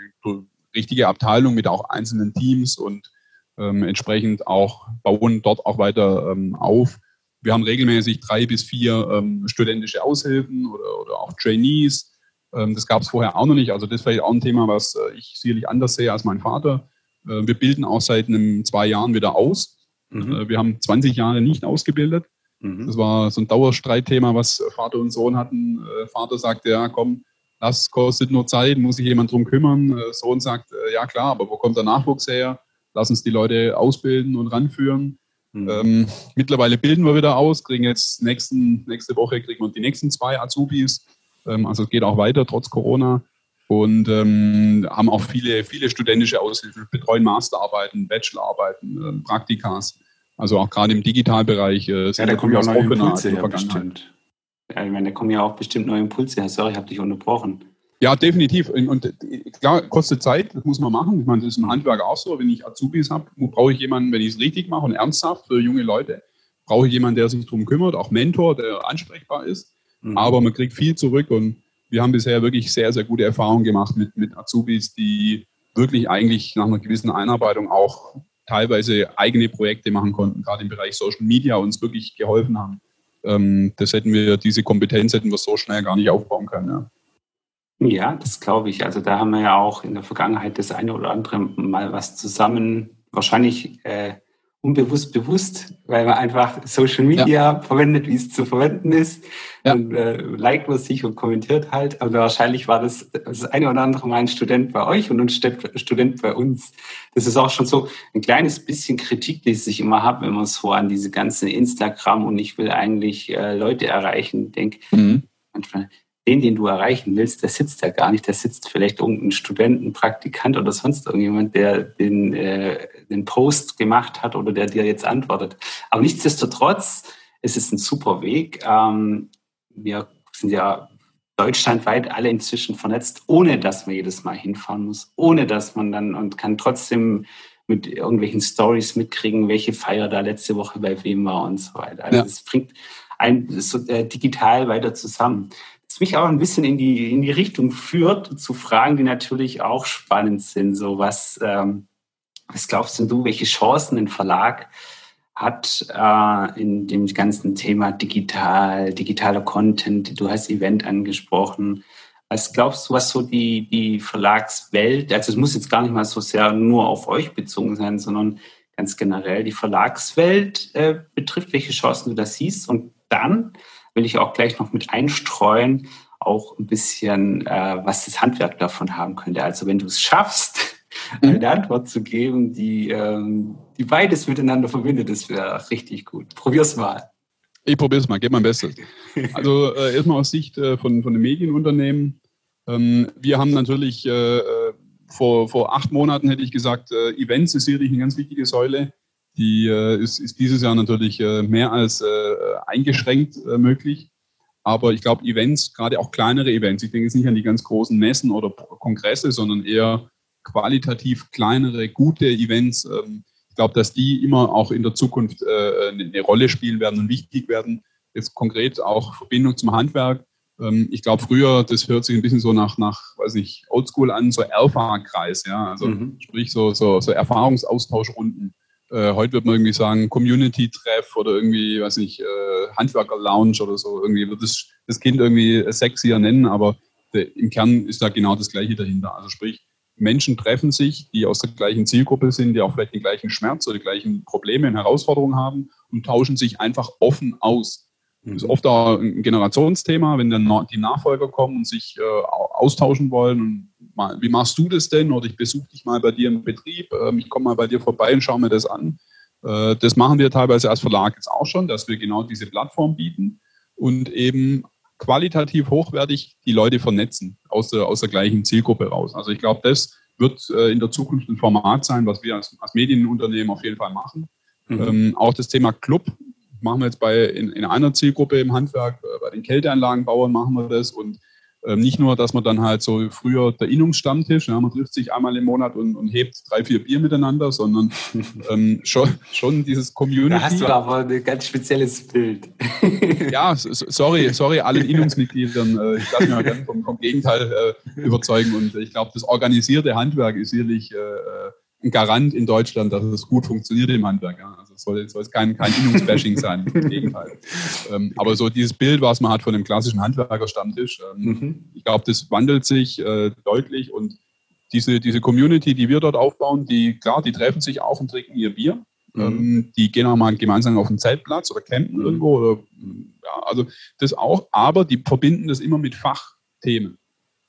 richtige Abteilung mit auch einzelnen Teams und ähm, entsprechend auch bauen dort auch weiter ähm, auf. Wir haben regelmäßig drei bis vier ähm, studentische Aushilfen oder, oder auch Trainees. Ähm, das gab es vorher auch noch nicht. Also das ist vielleicht auch ein Thema, was äh, ich sicherlich anders sehe als mein Vater. Äh, wir bilden auch seit einem, zwei Jahren wieder aus. Mhm. Äh, wir haben 20 Jahre nicht ausgebildet. Mhm. Das war so ein Dauerstreitthema, was Vater und Sohn hatten. Äh, Vater sagte, ja komm, das kostet nur Zeit, muss sich jemand drum kümmern. Äh, Sohn sagt, äh, ja klar, aber wo kommt der Nachwuchs her? lass uns die Leute ausbilden und ranführen. Mhm. Ähm, mittlerweile bilden wir wieder aus, kriegen jetzt nächsten, nächste Woche kriegen wir die nächsten zwei Azubis. Ähm, also es geht auch weiter trotz Corona und ähm, haben auch viele, viele studentische Aushilfen, betreuen Masterarbeiten, Bachelorarbeiten, äh, Praktikas. Also auch gerade im Digitalbereich. Äh, ja, da kommen ja auch neue Impulse her, bestimmt. Ja, ich meine, da kommen ja auch bestimmt neue Impulse her. Sorry, ich habe dich unterbrochen. Ja, definitiv. Und klar, kostet Zeit, das muss man machen. Ich meine, das ist im Handwerk auch so. Wenn ich Azubis habe, brauche ich jemanden, wenn ich es richtig mache und ernsthaft für junge Leute, brauche ich jemanden, der sich darum kümmert, auch Mentor, der ansprechbar ist. Mhm. Aber man kriegt viel zurück und wir haben bisher wirklich sehr, sehr gute Erfahrungen gemacht mit, mit Azubis, die wirklich eigentlich nach einer gewissen Einarbeitung auch teilweise eigene Projekte machen konnten, gerade im Bereich Social Media uns wirklich geholfen haben. Ähm, das hätten wir, diese Kompetenz hätten wir so schnell gar nicht aufbauen können. Ja. Ja, das glaube ich. Also da haben wir ja auch in der Vergangenheit das eine oder andere mal was zusammen, wahrscheinlich äh, unbewusst bewusst, weil man einfach Social Media ja. verwendet, wie es zu verwenden ist. Ja. Und äh, liked man sich und kommentiert halt. Aber wahrscheinlich war das das eine oder andere Mal ein Student bei euch und ein Student bei uns. Das ist auch schon so ein kleines bisschen Kritik, die ich immer habe, wenn man so an diese ganze Instagram und ich will eigentlich äh, Leute erreichen, denke. Mhm. Manchmal, den, den du erreichen willst, der sitzt da gar nicht. Der sitzt vielleicht irgendein Student, ein Praktikant oder sonst irgendjemand, der den, äh, den Post gemacht hat oder der dir jetzt antwortet. Aber nichtsdestotrotz, es ist ein super Weg. Ähm, wir sind ja deutschlandweit alle inzwischen vernetzt, ohne dass man jedes Mal hinfahren muss, ohne dass man dann und kann trotzdem mit irgendwelchen Stories mitkriegen, welche Feier da letzte Woche bei wem war und so weiter. Also es bringt ein so, äh, digital weiter zusammen das mich auch ein bisschen in die, in die Richtung führt, zu Fragen, die natürlich auch spannend sind. So was, ähm, was glaubst du, welche Chancen ein Verlag hat äh, in dem ganzen Thema digital, digitaler Content? Du hast Event angesprochen. Was glaubst du, was so die, die Verlagswelt, also es muss jetzt gar nicht mal so sehr nur auf euch bezogen sein, sondern ganz generell die Verlagswelt äh, betrifft, welche Chancen du da siehst und dann will ich auch gleich noch mit einstreuen, auch ein bisschen, äh, was das Handwerk davon haben könnte. Also wenn du es schaffst, mhm. eine Antwort zu geben, die, ähm, die beides miteinander verbindet, das wäre richtig gut. Probier's mal. Ich probiere es mal, gebe mein Bestes. Also äh, erstmal aus Sicht äh, von, von den Medienunternehmen. Ähm, wir haben natürlich äh, äh, vor, vor acht Monaten, hätte ich gesagt, äh, Events ist sicherlich eine ganz wichtige Säule. Die äh, ist, ist dieses Jahr natürlich äh, mehr als äh, eingeschränkt äh, möglich. Aber ich glaube, Events, gerade auch kleinere Events, ich denke jetzt nicht an die ganz großen Messen oder Kongresse, sondern eher qualitativ kleinere, gute Events. Ähm, ich glaube, dass die immer auch in der Zukunft äh, eine Rolle spielen werden und wichtig werden. Jetzt konkret auch Verbindung zum Handwerk. Ähm, ich glaube, früher, das hört sich ein bisschen so nach, nach weiß nicht, Oldschool an, so Alpha-Kreis, ja, also mhm. sprich so, so, so Erfahrungsaustauschrunden. Äh, heute wird man irgendwie sagen Community-Treff oder irgendwie, weiß nicht, äh, Handwerker-Lounge oder so. Irgendwie wird das, das Kind irgendwie sexier nennen, aber der, im Kern ist da genau das Gleiche dahinter. Also sprich, Menschen treffen sich, die aus der gleichen Zielgruppe sind, die auch vielleicht den gleichen Schmerz oder die gleichen Probleme und Herausforderungen haben und tauschen sich einfach offen aus. Das ist oft auch ein Generationsthema, wenn dann die Nachfolger kommen und sich äh, austauschen wollen. Und mal, wie machst du das denn? Oder ich besuche dich mal bei dir im Betrieb, äh, ich komme mal bei dir vorbei und schaue mir das an. Äh, das machen wir teilweise als Verlag jetzt auch schon, dass wir genau diese Plattform bieten und eben qualitativ hochwertig die Leute vernetzen aus der, aus der gleichen Zielgruppe raus. Also ich glaube, das wird äh, in der Zukunft ein Format sein, was wir als, als Medienunternehmen auf jeden Fall machen. Mhm. Ähm, auch das Thema Club machen wir jetzt bei in, in einer Zielgruppe im Handwerk, äh, bei den Kälteanlagenbauern machen wir das und ähm, nicht nur, dass man dann halt so früher der Innungsstammtisch, ja, man trifft sich einmal im Monat und, und hebt drei, vier Bier miteinander, sondern ähm, schon, schon dieses Community. Da hast du aber ein ganz spezielles Bild. ja, sorry, sorry allen Innungsmitgliedern. Äh, ich lasse mich mal gerne vom, vom Gegenteil äh, überzeugen und ich glaube, das organisierte Handwerk ist sicherlich äh, äh ein Garant in Deutschland, dass es gut funktioniert im Handwerk. Ja. Also es soll, soll es kein, kein Innungsbashing sein, im Gegenteil. Ähm, aber so dieses Bild, was man hat von dem klassischen Handwerkerstammtisch, ähm, mhm. ich glaube, das wandelt sich äh, deutlich und diese, diese Community, die wir dort aufbauen, die, klar, die treffen sich auch und trinken ihr Bier. Mhm. Ähm, die gehen auch mal gemeinsam auf den Zeltplatz oder campen mhm. irgendwo. Oder, ja, also das auch, aber die verbinden das immer mit Fachthemen.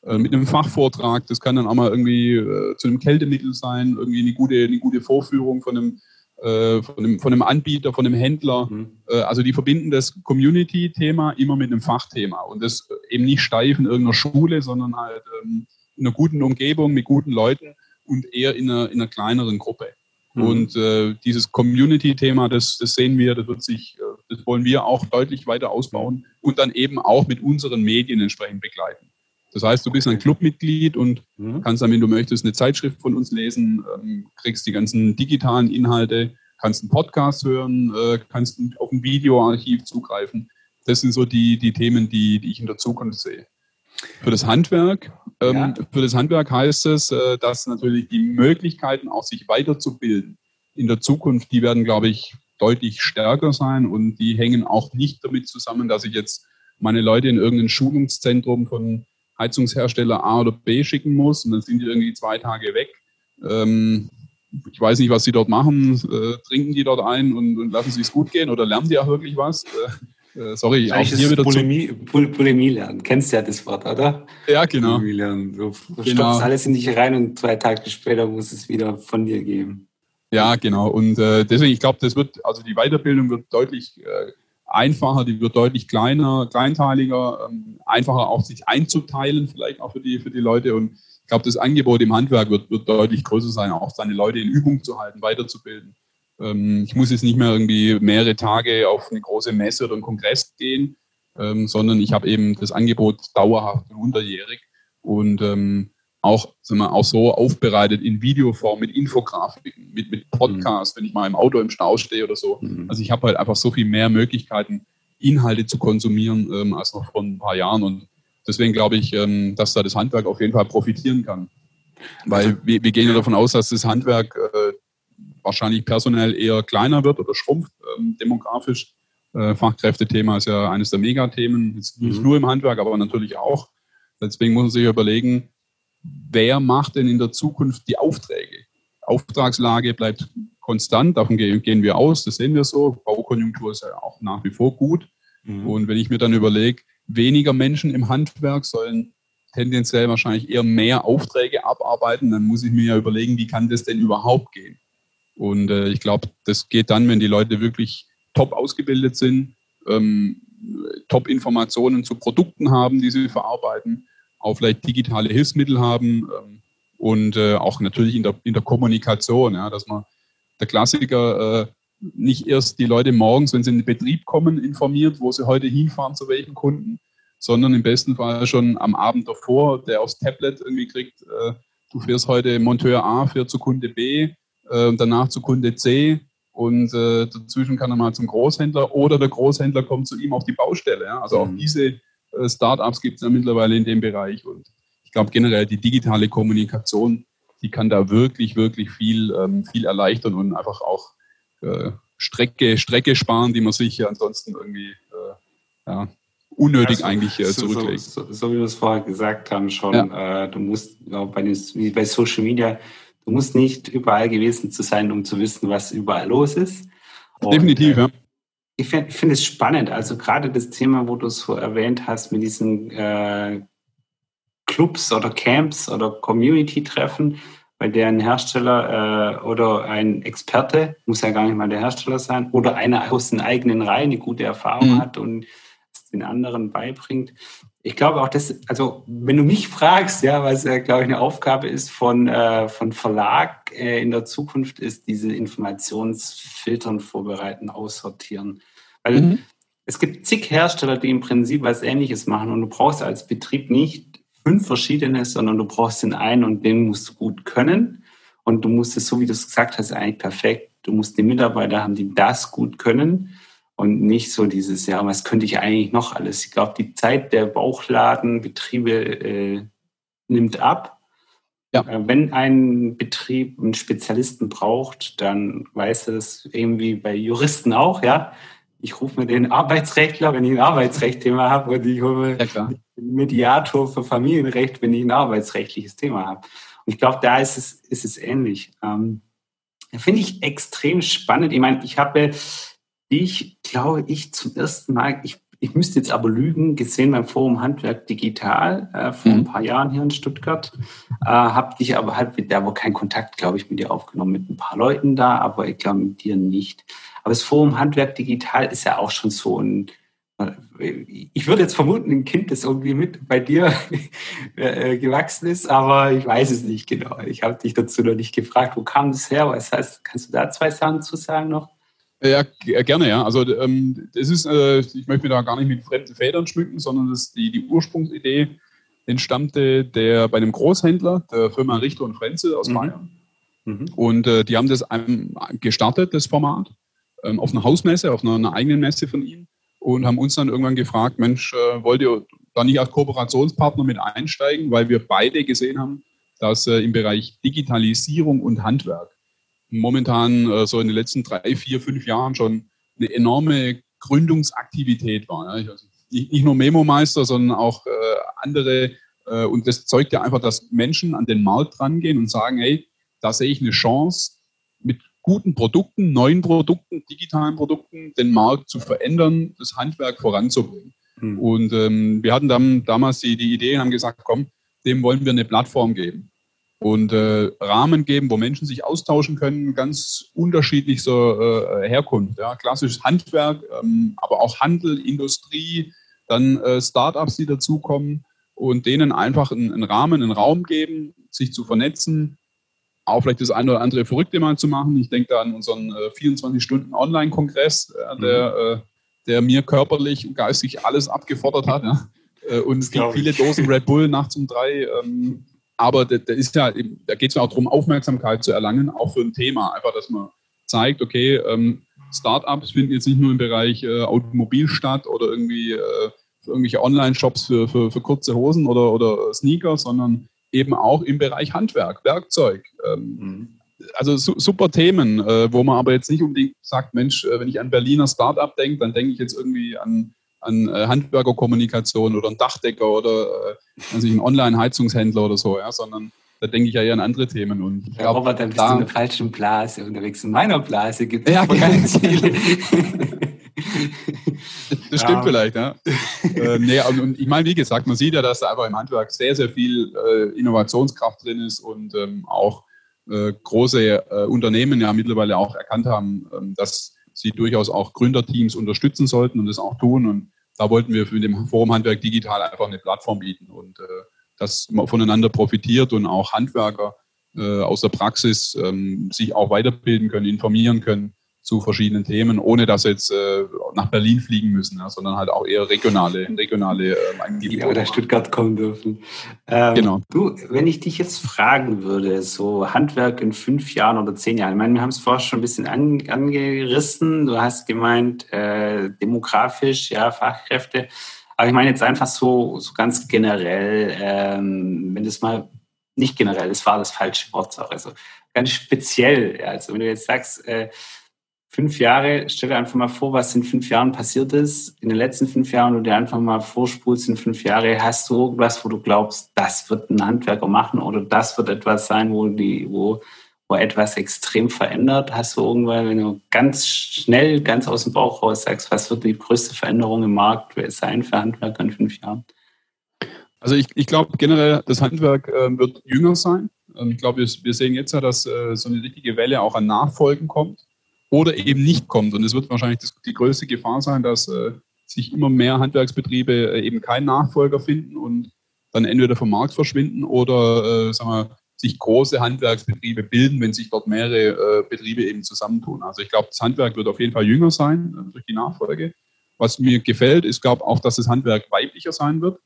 Äh, mit einem Fachvortrag. Das kann dann auch mal irgendwie äh, zu einem Kältemittel sein, irgendwie eine gute, eine gute Vorführung von einem, äh, von, einem, von einem Anbieter, von einem Händler. Mhm. Äh, also die verbinden das Community-Thema immer mit einem Fachthema und das eben nicht steif in irgendeiner Schule, sondern halt ähm, in einer guten Umgebung mit guten Leuten und eher in einer, in einer kleineren Gruppe. Mhm. Und äh, dieses Community-Thema, das, das sehen wir, das wird sich, äh, das wollen wir auch deutlich weiter ausbauen und dann eben auch mit unseren Medien entsprechend begleiten. Das heißt, du bist ein Clubmitglied und mhm. kannst dann, wenn du möchtest, eine Zeitschrift von uns lesen, ähm, kriegst die ganzen digitalen Inhalte, kannst einen Podcast hören, äh, kannst auf ein Videoarchiv zugreifen. Das sind so die, die Themen, die, die ich in der Zukunft sehe. Für das Handwerk, ähm, ja. für das Handwerk heißt es, äh, dass natürlich die Möglichkeiten, auch sich weiterzubilden in der Zukunft, die werden, glaube ich, deutlich stärker sein und die hängen auch nicht damit zusammen, dass ich jetzt meine Leute in irgendein Schulungszentrum von Heizungshersteller A oder B schicken muss und dann sind die irgendwie zwei Tage weg. Ähm, ich weiß nicht, was sie dort machen. Äh, trinken die dort ein und, und lassen sie es gut gehen oder lernen die auch wirklich was? Äh, äh sorry, auch hier wieder Bulimie, Bulimie lernen. Kennst ja das Wort, oder? Ja, genau. Bulimie lernen. Du genau. stopfst alles in dich rein und zwei Tage später muss es wieder von dir geben. Ja, genau. Und äh, deswegen, ich glaube, das wird, also die Weiterbildung wird deutlich äh, einfacher, die wird deutlich kleiner, kleinteiliger, ähm, einfacher auch sich einzuteilen, vielleicht auch für die, für die Leute. Und ich glaube, das Angebot im Handwerk wird, wird deutlich größer sein, auch seine Leute in Übung zu halten, weiterzubilden. Ähm, ich muss jetzt nicht mehr irgendwie mehrere Tage auf eine große Messe oder einen Kongress gehen, ähm, sondern ich habe eben das Angebot dauerhaft und unterjährig und ähm, auch, sagen wir, auch so aufbereitet in Videoform mit Infografiken, mit, mit Podcasts, mhm. wenn ich mal im Auto im Stau stehe oder so. Mhm. Also ich habe halt einfach so viel mehr Möglichkeiten, Inhalte zu konsumieren ähm, als noch vor ein paar Jahren und deswegen glaube ich, ähm, dass da das Handwerk auf jeden Fall profitieren kann. Weil also, wir, wir, gehen ja davon aus, dass das Handwerk äh, wahrscheinlich personell eher kleiner wird oder schrumpft ähm, demografisch. Äh, Fachkräftethema ist ja eines der Megathemen, nicht mhm. nur im Handwerk, aber natürlich auch. Deswegen muss man sich überlegen, wer macht denn in der Zukunft die Aufträge? Auftragslage bleibt konstant, davon gehen wir aus, das sehen wir so. Baukonjunktur ist ja auch nach wie vor gut. Mhm. Und wenn ich mir dann überlege, weniger Menschen im Handwerk sollen tendenziell wahrscheinlich eher mehr Aufträge abarbeiten, dann muss ich mir ja überlegen, wie kann das denn überhaupt gehen? Und äh, ich glaube, das geht dann, wenn die Leute wirklich top ausgebildet sind, ähm, top Informationen zu Produkten haben, die sie verarbeiten, auch vielleicht digitale Hilfsmittel haben ähm, und äh, auch natürlich in der, in der Kommunikation, ja, dass man der Klassiker äh, nicht erst die Leute morgens, wenn sie in den Betrieb kommen, informiert, wo sie heute hinfahren, zu welchen Kunden, sondern im besten Fall schon am Abend davor, der aufs Tablet irgendwie kriegt, äh, du fährst heute Monteur A, fährt zu Kunde B, äh, danach zu Kunde C und äh, dazwischen kann er mal zum Großhändler oder der Großhändler kommt zu ihm auf die Baustelle. Ja? Also auch mhm. diese Startups gibt es ja mittlerweile in dem Bereich und ich glaube generell die digitale Kommunikation, die kann da wirklich, wirklich viel, ähm, viel erleichtern und einfach auch äh, Strecke, Strecke sparen, die man sich ja ansonsten irgendwie äh, ja, unnötig also, eigentlich äh, zurücklegt. So, so, so, wie wir es vorher gesagt haben schon, ja. äh, du musst bei, den, bei Social Media, du musst nicht überall gewesen zu sein, um zu wissen, was überall los ist. Und, Definitiv, äh, ja. Ich finde find es spannend, also gerade das Thema, wo du es so erwähnt hast, mit diesen äh, Clubs oder Camps oder Community-Treffen, bei der ein Hersteller äh, oder ein Experte, muss ja gar nicht mal der Hersteller sein, oder einer aus den eigenen Reihen eine gute Erfahrung mhm. hat und es den anderen beibringt. Ich glaube auch, dass, also wenn du mich fragst, ja, was ja, glaube ich, eine Aufgabe ist von, äh, von Verlag äh, in der Zukunft, ist diese Informationsfiltern vorbereiten, aussortieren. Weil mhm. es gibt zig Hersteller, die im Prinzip was Ähnliches machen und du brauchst als Betrieb nicht fünf verschiedene, sondern du brauchst den einen und den musst du gut können. Und du musst es, so wie du es gesagt hast, eigentlich perfekt. Du musst die Mitarbeiter haben, die das gut können und nicht so dieses, ja, was könnte ich eigentlich noch alles? Ich glaube, die Zeit der Bauchladenbetriebe äh, nimmt ab. Ja. Äh, wenn ein Betrieb einen Spezialisten braucht, dann weiß es irgendwie bei Juristen auch, ja ich rufe mir den Arbeitsrechtler, wenn ich ein Arbeitsrechtthema habe, und ich hole mir ja, den Mediator für Familienrecht, wenn ich ein arbeitsrechtliches Thema habe. Und ich glaube, da ist es, ist es ähnlich. Ähm, Finde ich extrem spannend. Ich meine, ich habe dich, glaube ich, zum ersten Mal, ich, ich müsste jetzt aber lügen, gesehen beim Forum Handwerk Digital äh, vor mhm. ein paar Jahren hier in Stuttgart. Äh, habe dich aber halt mit der, aber keinen Kontakt, glaube ich, mit dir aufgenommen, mit ein paar Leuten da, aber ich glaube mit dir nicht. Aber das Forum Handwerk Digital ist ja auch schon so ein, ich würde jetzt vermuten, ein Kind, das irgendwie mit bei dir äh, gewachsen ist, aber ich weiß es nicht genau. Ich habe dich dazu noch nicht gefragt, wo kam das her? Was heißt, kannst du da zwei Sachen zu sagen noch? Ja, gerne, ja. Also ähm, das ist, äh, ich möchte mich da gar nicht mit fremden Federn schmücken, sondern das die, die Ursprungsidee entstammte der bei einem Großhändler, der Firma Richter und Frenzel aus mhm. Bayern. Mhm. Und äh, die haben das gestartet, das Format ähm, auf einer Hausmesse, auf einer, einer, eigenen Messe von ihnen und haben uns dann irgendwann gefragt, Mensch, äh, wollt ihr da nicht als Kooperationspartner mit einsteigen, weil wir beide gesehen haben, dass äh, im Bereich Digitalisierung und Handwerk momentan äh, so in den letzten drei, vier, fünf Jahren schon eine enorme Gründungsaktivität war. Ja. Also nicht nur Memo-Meister, sondern auch äh, andere Äh, und das zeugt ja einfach, dass Menschen an den Markt rangehen und sagen, hey, da sehe ich eine Chance, mit guten Produkten, neuen Produkten, digitalen Produkten den Markt zu verändern, das Handwerk voranzubringen. Mhm. Und ähm, wir hatten dann damals die, die Idee und haben gesagt, komm, dem wollen wir eine Plattform geben und äh, Rahmen geben, wo Menschen sich austauschen können, ganz unterschiedlichster äh, Herkunft. Ja. Klassisches Handwerk, ähm, aber auch Handel, Industrie, dann äh, Startups, die dazukommen und denen einfach einen, einen, Rahmen, einen Raum geben, sich zu vernetzen, auch vielleicht das eine oder andere Verrückte mal zu machen. Ich denke da an unseren äh, 24-Stunden-Online-Kongress, äh, der, mhm. äh, der mir körperlich und geistig alles abgefordert hat. Ja. Äh, und es gibt viele Dosen Red Bull nachts um drei. Ähm, aber da, ist ja, da geht es ja auch darum, Aufmerksamkeit zu erlangen, auch für ein Thema. Einfach, dass man zeigt, okay, ähm, Startups finden jetzt nicht nur im Bereich äh, Automobil statt oder irgendwie äh, irgendwelche Online-Shops für, für, für, kurze Hosen oder, oder Sneaker, sondern eben auch im Bereich Handwerk, Werkzeug. Ähm, mhm. Also su super Themen, äh, wo man aber jetzt nicht unbedingt sagt, Mensch, äh, wenn ich an Berliner Startup denke, dann denke ich jetzt irgendwie an an äh, Handwerkerkommunikation oder ein Dachdecker oder äh, also ein Online-Heizungshändler oder so, ja, sondern da denke ich ja eher an andere Themen. Und ich ja, glaub, Robert, dann bist da, du in der falschen Blase unterwegs. In meiner Blase gibt es ja, keine Ziele. das stimmt ja. vielleicht, ja. äh, nee, und ich meine, wie gesagt, man sieht ja, dass da einfach im Handwerk sehr, sehr viel äh, Innovationskraft drin ist und ähm, auch äh, große äh, Unternehmen ja mittlerweile auch erkannt haben, ähm, dass sie durchaus auch Gründerteams unterstützen sollten und das auch tun. Und da wollten wir für dem Forum Handwerk Digital einfach eine Plattform bieten und äh, dass man voneinander profitiert und auch Handwerker äh, aus der Praxis ähm, sich auch weiterbilden können, informieren können zu verschiedenen Themen, ohne dass sie jetzt äh, nach Berlin fliegen müssen, ja, sondern halt auch eher regionale, regionale äh, Angebote. Oder Stuttgart kommen dürfen. Ähm, genau. Du, wenn ich dich jetzt fragen würde, so Handwerk in fünf Jahren oder zehn Jahren, ich meine, wir haben es vorher schon ein bisschen an, angerissen. Du hast gemeint, äh, demografisch, ja, Fachkräfte. Aber ich meine jetzt einfach so, so ganz generell, ähm, wenn das mal nicht generell, das war das falsche Wort, also ganz speziell. Also wenn du jetzt sagst, äh, fünf Jahre, stell dir einfach mal vor, was in fünf Jahren passiert ist, in den letzten fünf Jahren und dir einfach mal vorspulst in fünf Jahre, hast du irgendwas, wo du glaubst, das wird ein Handwerker machen oder das wird etwas sein, wo die, wo, wo etwas extrem verändert? Hast du irgendwann, wenn du ganz schnell, ganz aus dem Bauch raus sagst, was wird die größte Veränderung im Markt sein für Handwerker in fünf Jahren? Also ich, ich glaube generell, das Handwerk äh, wird jünger sein. Ähm, ich glaube, wir, wir, sehen jetzt ja, dass äh, so eine richtige Welle auch an Nachfolgen kommt oder eben nicht kommt. Und es wird wahrscheinlich die größte Gefahr sein, dass äh, sich immer mehr Handwerksbetriebe äh, eben keinen Nachfolger finden und dann entweder vom Markt verschwinden oder äh, sagen wir, sich große Handwerksbetriebe bilden, wenn sich dort mehrere äh, Betriebe eben zusammentun. Also ich glaube, das Handwerk wird auf jeden Fall jünger sein durch die Nachfolge. Was mir gefällt, ist, glaube auch, dass das Handwerk weiblicher sein wird.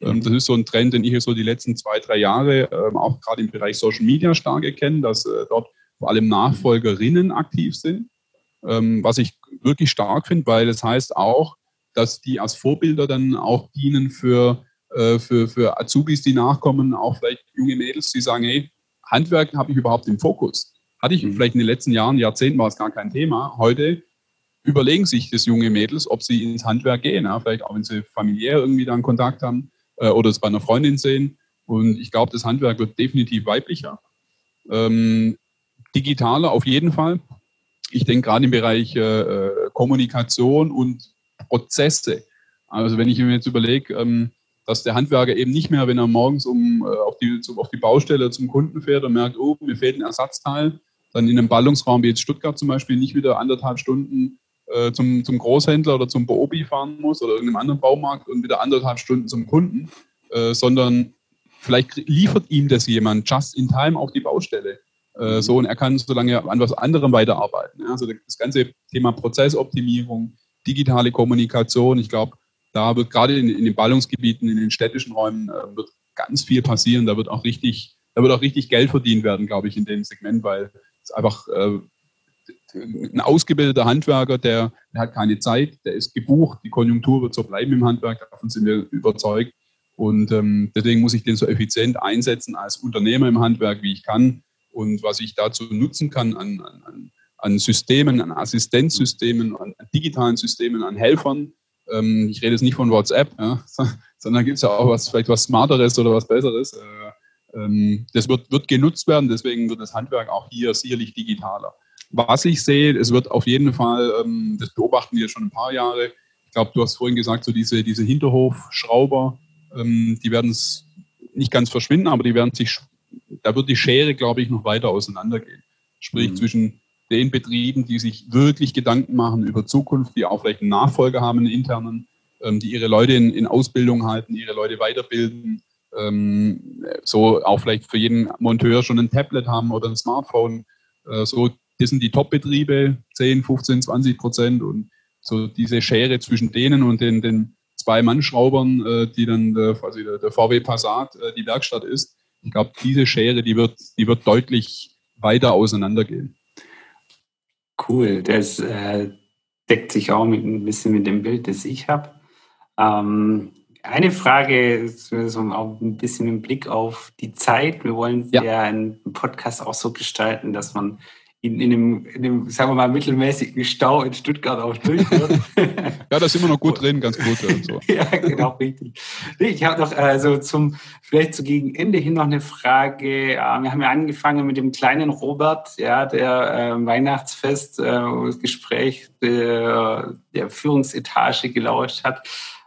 Ähm, das ist so ein Trend, den ich so die letzten zwei, drei Jahre ähm, auch gerade im Bereich Social Media stark erkenne, dass dort vor allem Nachfolgerinnen aktiv sind, ähm, was ich wirklich stark finde, weil es das heißt auch, dass die als Vorbilder dann auch dienen für, äh, für, für Azubis, die nachkommen, auch vielleicht junge Mädels, die sagen, hey, Handwerk habe ich überhaupt im Fokus. Hatte ich mhm. vielleicht in den letzten Jahren, Jahrzehnten war es gar kein Thema. Heute überlegen sich das junge Mädels, ob sie ins Handwerk gehen. Ja? Vielleicht auch, wenn sie familiär irgendwie dann Kontakt haben äh, oder es bei einer Freundin sehen. Und ich glaube, das Handwerk wird definitiv weiblicher. Ähm, digitaler auf jeden Fall. Ich denke gerade im Bereich äh, äh, Kommunikation und Prozesse. Also wenn ich mir jetzt überlege, ähm, dass der Handwerker eben nicht mehr, wenn er morgens um, äh, auf, die, zu, auf die Baustelle zum Kunden fährt und merkt, oh, mir fehlt ein Ersatzteil, dann in einem Ballungsraum wie jetzt Stuttgart zum Beispiel nicht wieder anderthalb Stunden äh, zum, zum Großhändler oder zum Boobi fahren muss oder irgendeinem anderen Baumarkt und wieder anderthalb Stunden zum Kunden, äh, sondern vielleicht liefert ihm das jemand just in time auf die Baustelle. Äh, so und er kann so lange an was anderem weiterarbeiten. Also das ganze Thema Prozessoptimierung, digitale Kommunikation, ich glaube, da wird gerade in, in, den Ballungsgebieten, in den städtischen Räumen äh, wird ganz viel passieren. Da wird auch richtig, da wird auch richtig Geld verdient werden, glaube ich, in dem Segment, weil es einfach äh, ein ausgebildeter Handwerker, der, der, hat keine Zeit, der ist gebucht, die Konjunktur wird so bleiben im Handwerk, davon sind wir überzeugt. Und ähm, deswegen muss ich den so effizient einsetzen als Unternehmer im Handwerk, wie ich kann und was ich dazu nutzen kann an, an, an Systemen, an Assistenzsystemen, an digitalen Systemen, an Helfern, Ähm, ich rede jetzt nicht von WhatsApp, ja, sondern gibt es ja auch was, vielleicht was Smarteres oder was Besseres. Äh, ähm, das wird, wird genutzt werden, deswegen wird das Handwerk auch hier sicherlich digitaler. Was ich sehe, es wird auf jeden Fall, ähm, das beobachten wir schon ein paar Jahre, ich glaube, du hast vorhin gesagt, so diese, diese Hinterhofschrauber, ähm, die werden es nicht ganz verschwinden, aber die werden sich, da wird die Schere, glaube ich, noch weiter auseinandergehen. Sprich mhm. zwischen den Betrieben, die sich wirklich Gedanken machen über Zukunft, die auch vielleicht einen Nachfolger haben, einen internen, ähm, die ihre Leute in, in, Ausbildung halten, ihre Leute weiterbilden, ähm, so auch vielleicht für jeden Monteur schon ein Tablet haben oder ein Smartphone. Äh, so, das sind die Top-Betriebe, 10, 15, 20 Prozent und so diese Schere zwischen denen und den, den zwei Mannschraubern, äh, die dann der, quasi der, der VW Passat äh, die Werkstatt ist. Ich glaube, diese Schere, die wird, die wird deutlich weiter auseinandergehen. Cool, das äh, deckt sich auch mit, ein bisschen mit dem Bild, das ich habe. Ähm, eine Frage, so auch ein bisschen mit Blick auf die Zeit. Wir wollen ja, ja einen Podcast auch so gestalten, dass man in, in, dem, in dem, sagen wir mal, mittelmäßigen Stau in Stuttgart auch durch wird. ja, da sind wir noch gut drin, ganz gut. So. ja, genau, richtig. Ich habe noch also zum, vielleicht zu gegen Ende hin noch eine Frage. Wir haben ja angefangen mit dem kleinen Robert, ja, der äh, Weihnachtsfest, äh, das Gespräch der, der Führungsetage gelauscht hat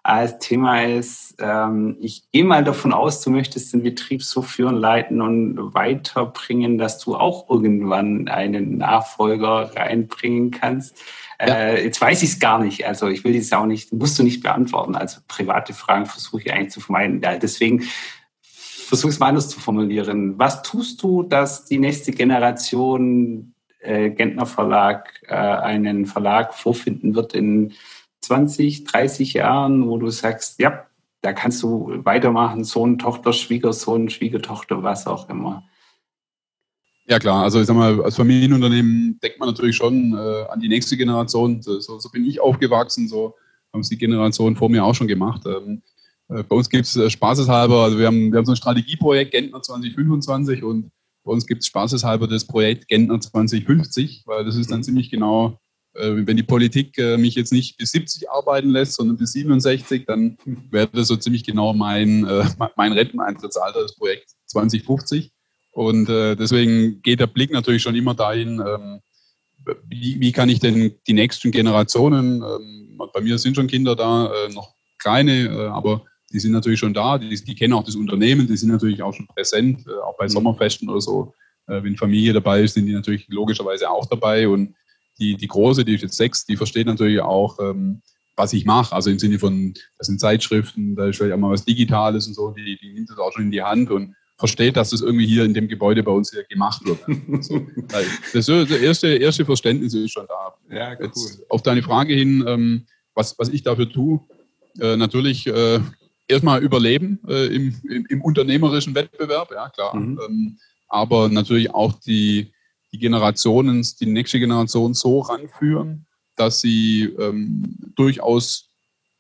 als Thema ist, ähm, ich gehe mal davon aus, du möchtest den Betrieb so führen, leiten und weiterbringen, dass du auch irgendwann einen Nachfolger reinbringen kannst. Ja. Äh, jetzt weiß ich es gar nicht. Also ich will das auch nicht, musst du nicht beantworten. Also private Fragen versuche ich eigentlich zu vermeiden. Ja, deswegen versuche es mal anders zu formulieren. Was tust du, dass die nächste Generation äh, Gentner Verlag äh, einen Verlag vorfinden wird in 20, 30 Jahren, wo du sagst, ja, da kannst du weitermachen, Sohn, Tochter, Schwiegersohn, Schwiegertochter, was auch immer. Ja klar, also ich sag mal, als Familienunternehmen denkt man natürlich schon äh, an die nächste Generation. So, so, bin ich aufgewachsen, so haben es die Generationen vor mir auch schon gemacht. Ähm, äh, bei uns gibt es äh, spaßeshalber, also wir haben, wir haben so ein Strategieprojekt Gentner 2025 und bei uns gibt es spaßeshalber das Projekt Gentner 2050, weil das ist dann mhm. ziemlich genau wenn die Politik äh, mich jetzt nicht bis 70 arbeiten lässt, sondern bis 67, dann wäre das so ziemlich genau mein, äh, mein Renteneintrittsalter, das Projekt 2050. Und deswegen geht der Blick natürlich schon immer dahin, ähm, wie, wie kann ich denn die nächsten Generationen, ähm, bei mir sind schon Kinder da, noch kleine, aber die sind natürlich schon da, die, die kennen auch das Unternehmen, die sind natürlich auch schon präsent, auch bei mhm. Sommerfesten oder so. Wenn Familie dabei ist, sind die natürlich logischerweise auch dabei und die, die große, die ist jetzt sechs, die versteht natürlich auch, ähm, was ich mache. Also im Sinne von, das sind Zeitschriften, da ist vielleicht auch mal was Digitales und so, die, die nimmt das auch schon in die Hand und versteht, dass das irgendwie hier in dem Gebäude bei uns hier gemacht wird. Also, das erste, erste Verständnis ist schon da. Ja, cool. Jetzt auf deine Frage hin, ähm, was, was ich dafür tue, äh, natürlich äh, erstmal überleben äh, im, im, im, unternehmerischen Wettbewerb, ja klar. Mhm. Ähm, aber natürlich auch die, die Generationen, die nächste Generation so ranführen, dass sie ähm, durchaus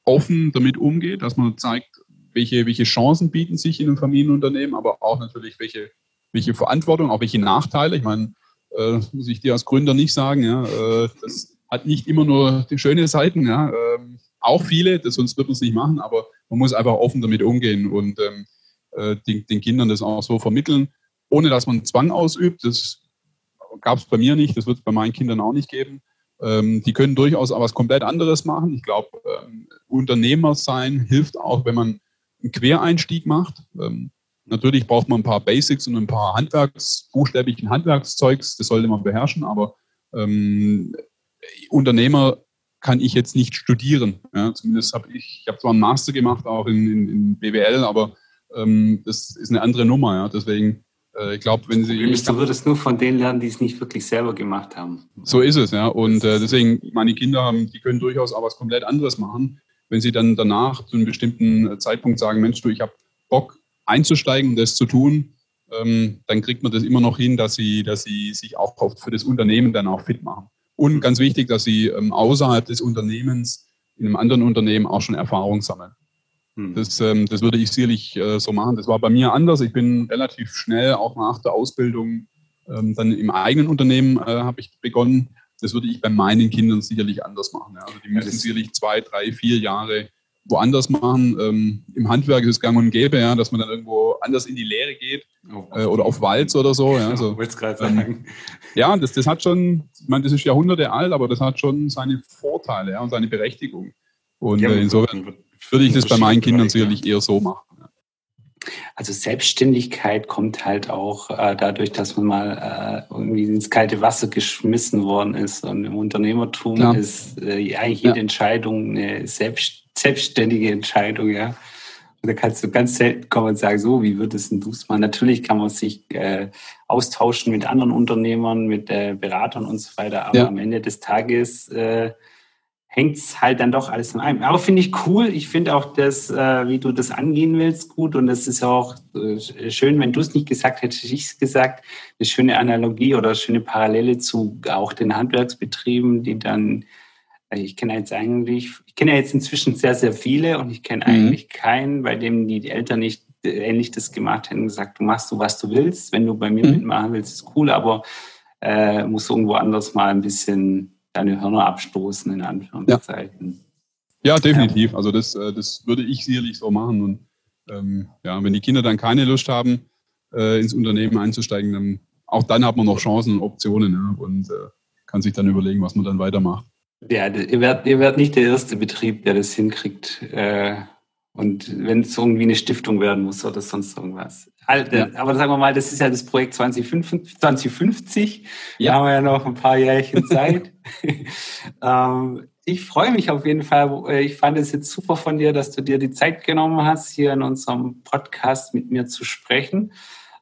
offen damit umgeht, dass man zeigt, welche, welche Chancen bieten sich in einem Familienunternehmen, aber auch natürlich welche, welche Verantwortung, auch welche Nachteile. Ich meine, äh, muss ich dir als Gründer nicht sagen, ja, äh, das hat nicht immer nur die schönen Seiten, ja, äh, auch viele, das, sonst wird man es nicht machen, aber man muss einfach offen damit umgehen und ähm, äh, den, den Kindern das auch so vermitteln, ohne dass man Zwang ausübt. Das gab es bei mir nicht, das wird es bei meinen Kindern auch nicht geben. Ähm, die können durchaus auch was komplett anderes machen. Ich glaube, ähm, Unternehmer sein hilft auch, wenn man einen Quereinstieg macht. Ähm, natürlich braucht man ein paar Basics und ein paar Handwerks, buchstäblichen Handwerkszeugs, das sollte man beherrschen, aber ähm, Unternehmer kann ich jetzt nicht studieren. Ja, zumindest habe ich, ich habe zwar einen Master gemacht, auch in, in, in BWL, aber ähm, das ist eine andere Nummer. Ja. Deswegen ich glaube, wenn Sie. Ist, du würdest nur von denen lernen, die es nicht wirklich selber gemacht haben. So ist es, ja. Und äh, deswegen, meine Kinder haben, die können durchaus auch was komplett anderes machen. Wenn sie dann danach zu einem bestimmten äh, Zeitpunkt sagen, Mensch, du, ich habe Bock einzusteigen, das zu tun, ähm, dann kriegt man das immer noch hin, dass sie, dass sie sich auch für das Unternehmen dann auch fit machen. Und ganz wichtig, dass sie ähm, außerhalb des Unternehmens in einem anderen Unternehmen auch schon Erfahrung sammeln. Hm. Das, ähm, das würde ich sicherlich äh, so machen. Das war bei mir anders. Ich bin relativ schnell, auch nach der Ausbildung, ähm, dann im eigenen Unternehmen äh, habe ich begonnen. das würde ich bei meinen Kindern sicherlich anders machen. Ja. Also die müssen sicherlich zwei, drei, vier Jahre woanders machen. Ähm, Im Handwerk ist es gang und gäbe, ja, dass man dann irgendwo anders in die Lehre geht oh, äh, oder auf Walz oder so. Ja, gerade sagen. Ähm, ja das, das hat schon, ich meine, das ist Jahrhunderte alt, aber das hat schon seine Vorteile ja, und seine Berechtigung. Und ja, äh, insofern würde ich das bei meinen Kindern sicherlich eher so machen. Also Selbstständigkeit kommt halt auch äh, dadurch, dass man mal äh, irgendwie ins kalte Wasser geschmissen worden ist. Und im Unternehmertum ja. ist äh, eigentlich jede ja. Entscheidung eine selbst, selbstständige Entscheidung, ja. Und da kannst du ganz selten kommen und sagen, so, wie würdest du es machen? Natürlich kann man sich äh, austauschen mit anderen Unternehmern, mit äh, Beratern und so weiter, aber ja. am Ende des Tages äh, hängt es halt dann doch alles in einem. Aber finde ich cool. Ich finde auch das, äh, wie du das angehen willst, gut. Und es ist auch äh, schön, wenn du es nicht gesagt hättest, ich es gesagt. Eine schöne Analogie oder eine schöne Parallele zu auch den Handwerksbetrieben, die dann, äh, ich kenne jetzt eigentlich, ich kenne ja jetzt inzwischen sehr, sehr viele und ich kenne mhm. eigentlich keinen, bei dem die Eltern nicht äh, ähnlich das gemacht hätten, gesagt, du machst so, was du willst. Wenn du bei mir mhm. mitmachen willst, ist cool, aber äh, musst irgendwo anders mal ein bisschen deine Hörner abstoßen, in Anführungszeichen. Ja, ja definitiv. Also das, äh, das würde ich sicherlich so machen. Und ähm, ja, wenn die Kinder dann keine Lust haben, äh, ins Unternehmen einzusteigen, dann auch dann hat man noch Chancen und Optionen ja, und äh, kann sich dann überlegen, was man dann weitermacht. Ja, ihr werdet, ihr werdet nicht der erste Betrieb, der das hinkriegt. Äh, und wenn es irgendwie eine Stiftung werden muss oder sonst irgendwas. Ja. Aber sagen wir mal, das ist ja das Projekt 2050. 2050. Ja. Da haben wir ja noch ein paar Jährchen Zeit. ähm, ich freue mich auf jeden Fall. Ich fand es jetzt super von dir, dass du dir die Zeit genommen hast, hier in unserem Podcast mit mir zu sprechen.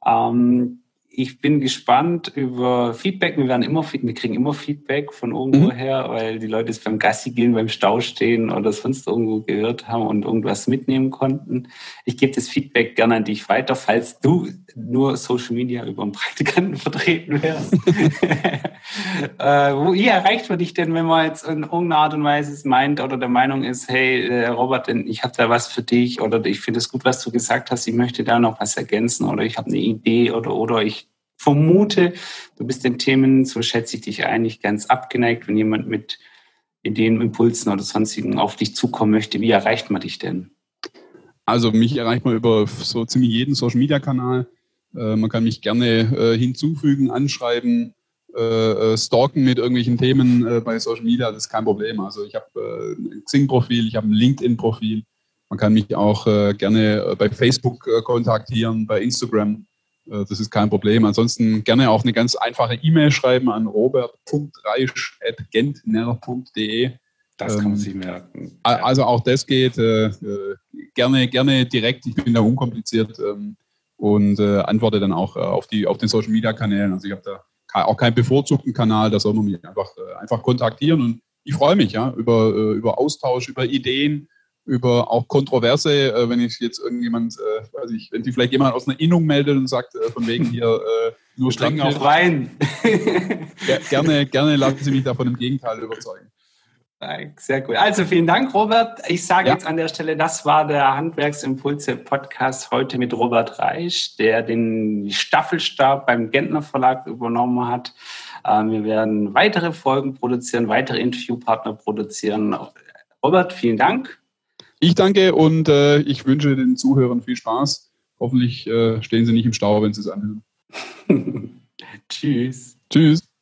Ähm, ich bin gespannt über Feedback. Wir werden immer, wir kriegen immer Feedback von irgendwo mhm. her, weil die Leute es beim Gassi gehen, beim Stau stehen oder sonst irgendwo gehört haben und irgendwas mitnehmen konnten. Ich gebe das Feedback gerne an dich weiter, falls du nur Social Media über einen Praktikanten vertreten wärst. äh, wo, wie erreicht man dich denn, wenn man jetzt in irgendeiner Art und Weise es meint oder der Meinung ist, hey, äh, Robert, ich habe da was für dich oder ich finde es gut, was du gesagt hast, ich möchte da noch was ergänzen oder ich habe eine Idee oder, oder ich vermute, du bist den Themen, so schätze ich dich eigentlich ganz abgeneigt, wenn jemand mit Ideen, Impulsen oder sonstigen auf dich zukommen möchte. Wie erreicht man dich denn? Also mich erreicht man über so ziemlich jeden Social-Media-Kanal. Äh, man kann mich gerne äh, hinzufügen, anschreiben, äh, stalken mit irgendwelchen Themen bei Social Media, das ist kein Problem. Also ich habe ein Xing-Profil, ich habe ein LinkedIn-Profil. Man kann mich auch gerne bei Facebook kontaktieren, bei Instagram. Äh, das ist kein Problem. Ansonsten gerne auch eine ganz einfache E-Mail schreiben an robert.reisch.gentner.de. Das kann man ähm, sich merken. Also auch das geht. Äh, äh, gerne, gerne direkt. Ich bin da unkompliziert ähm, und antworte dann auch auf, die, auf den Social Media Kanälen. Also ich habe da auch keinen bevorzugten Kanal. Da soll man mich einfach, einfach kontaktieren. Und ich freue mich ja über, über Austausch, über Ideen über auch Kontroverse, äh, wenn ich jetzt irgendjemand, äh, weiß ich, wenn sich vielleicht jemand aus einer Innung meldet und sagt, äh, von wegen hier äh, nur Strang auch rein. gerne, gerne lassen Sie mich davon im Gegenteil überzeugen. Sehr gut. Also vielen Dank, Robert. Ich sage ja. jetzt an der Stelle, das war der Handwerksimpulse Podcast heute mit Robert Reich, der den Staffelstab beim Gentner Verlag übernommen hat. Ähm, wir werden weitere Folgen produzieren, weitere Interviewpartner produzieren. Robert, vielen Dank. Ich danke und äh, ich wünsche den Zuhörern viel Spaß. Hoffentlich äh, stehen sie nicht im Stau, wenn sie es anhören. Tschüss. Tschüss.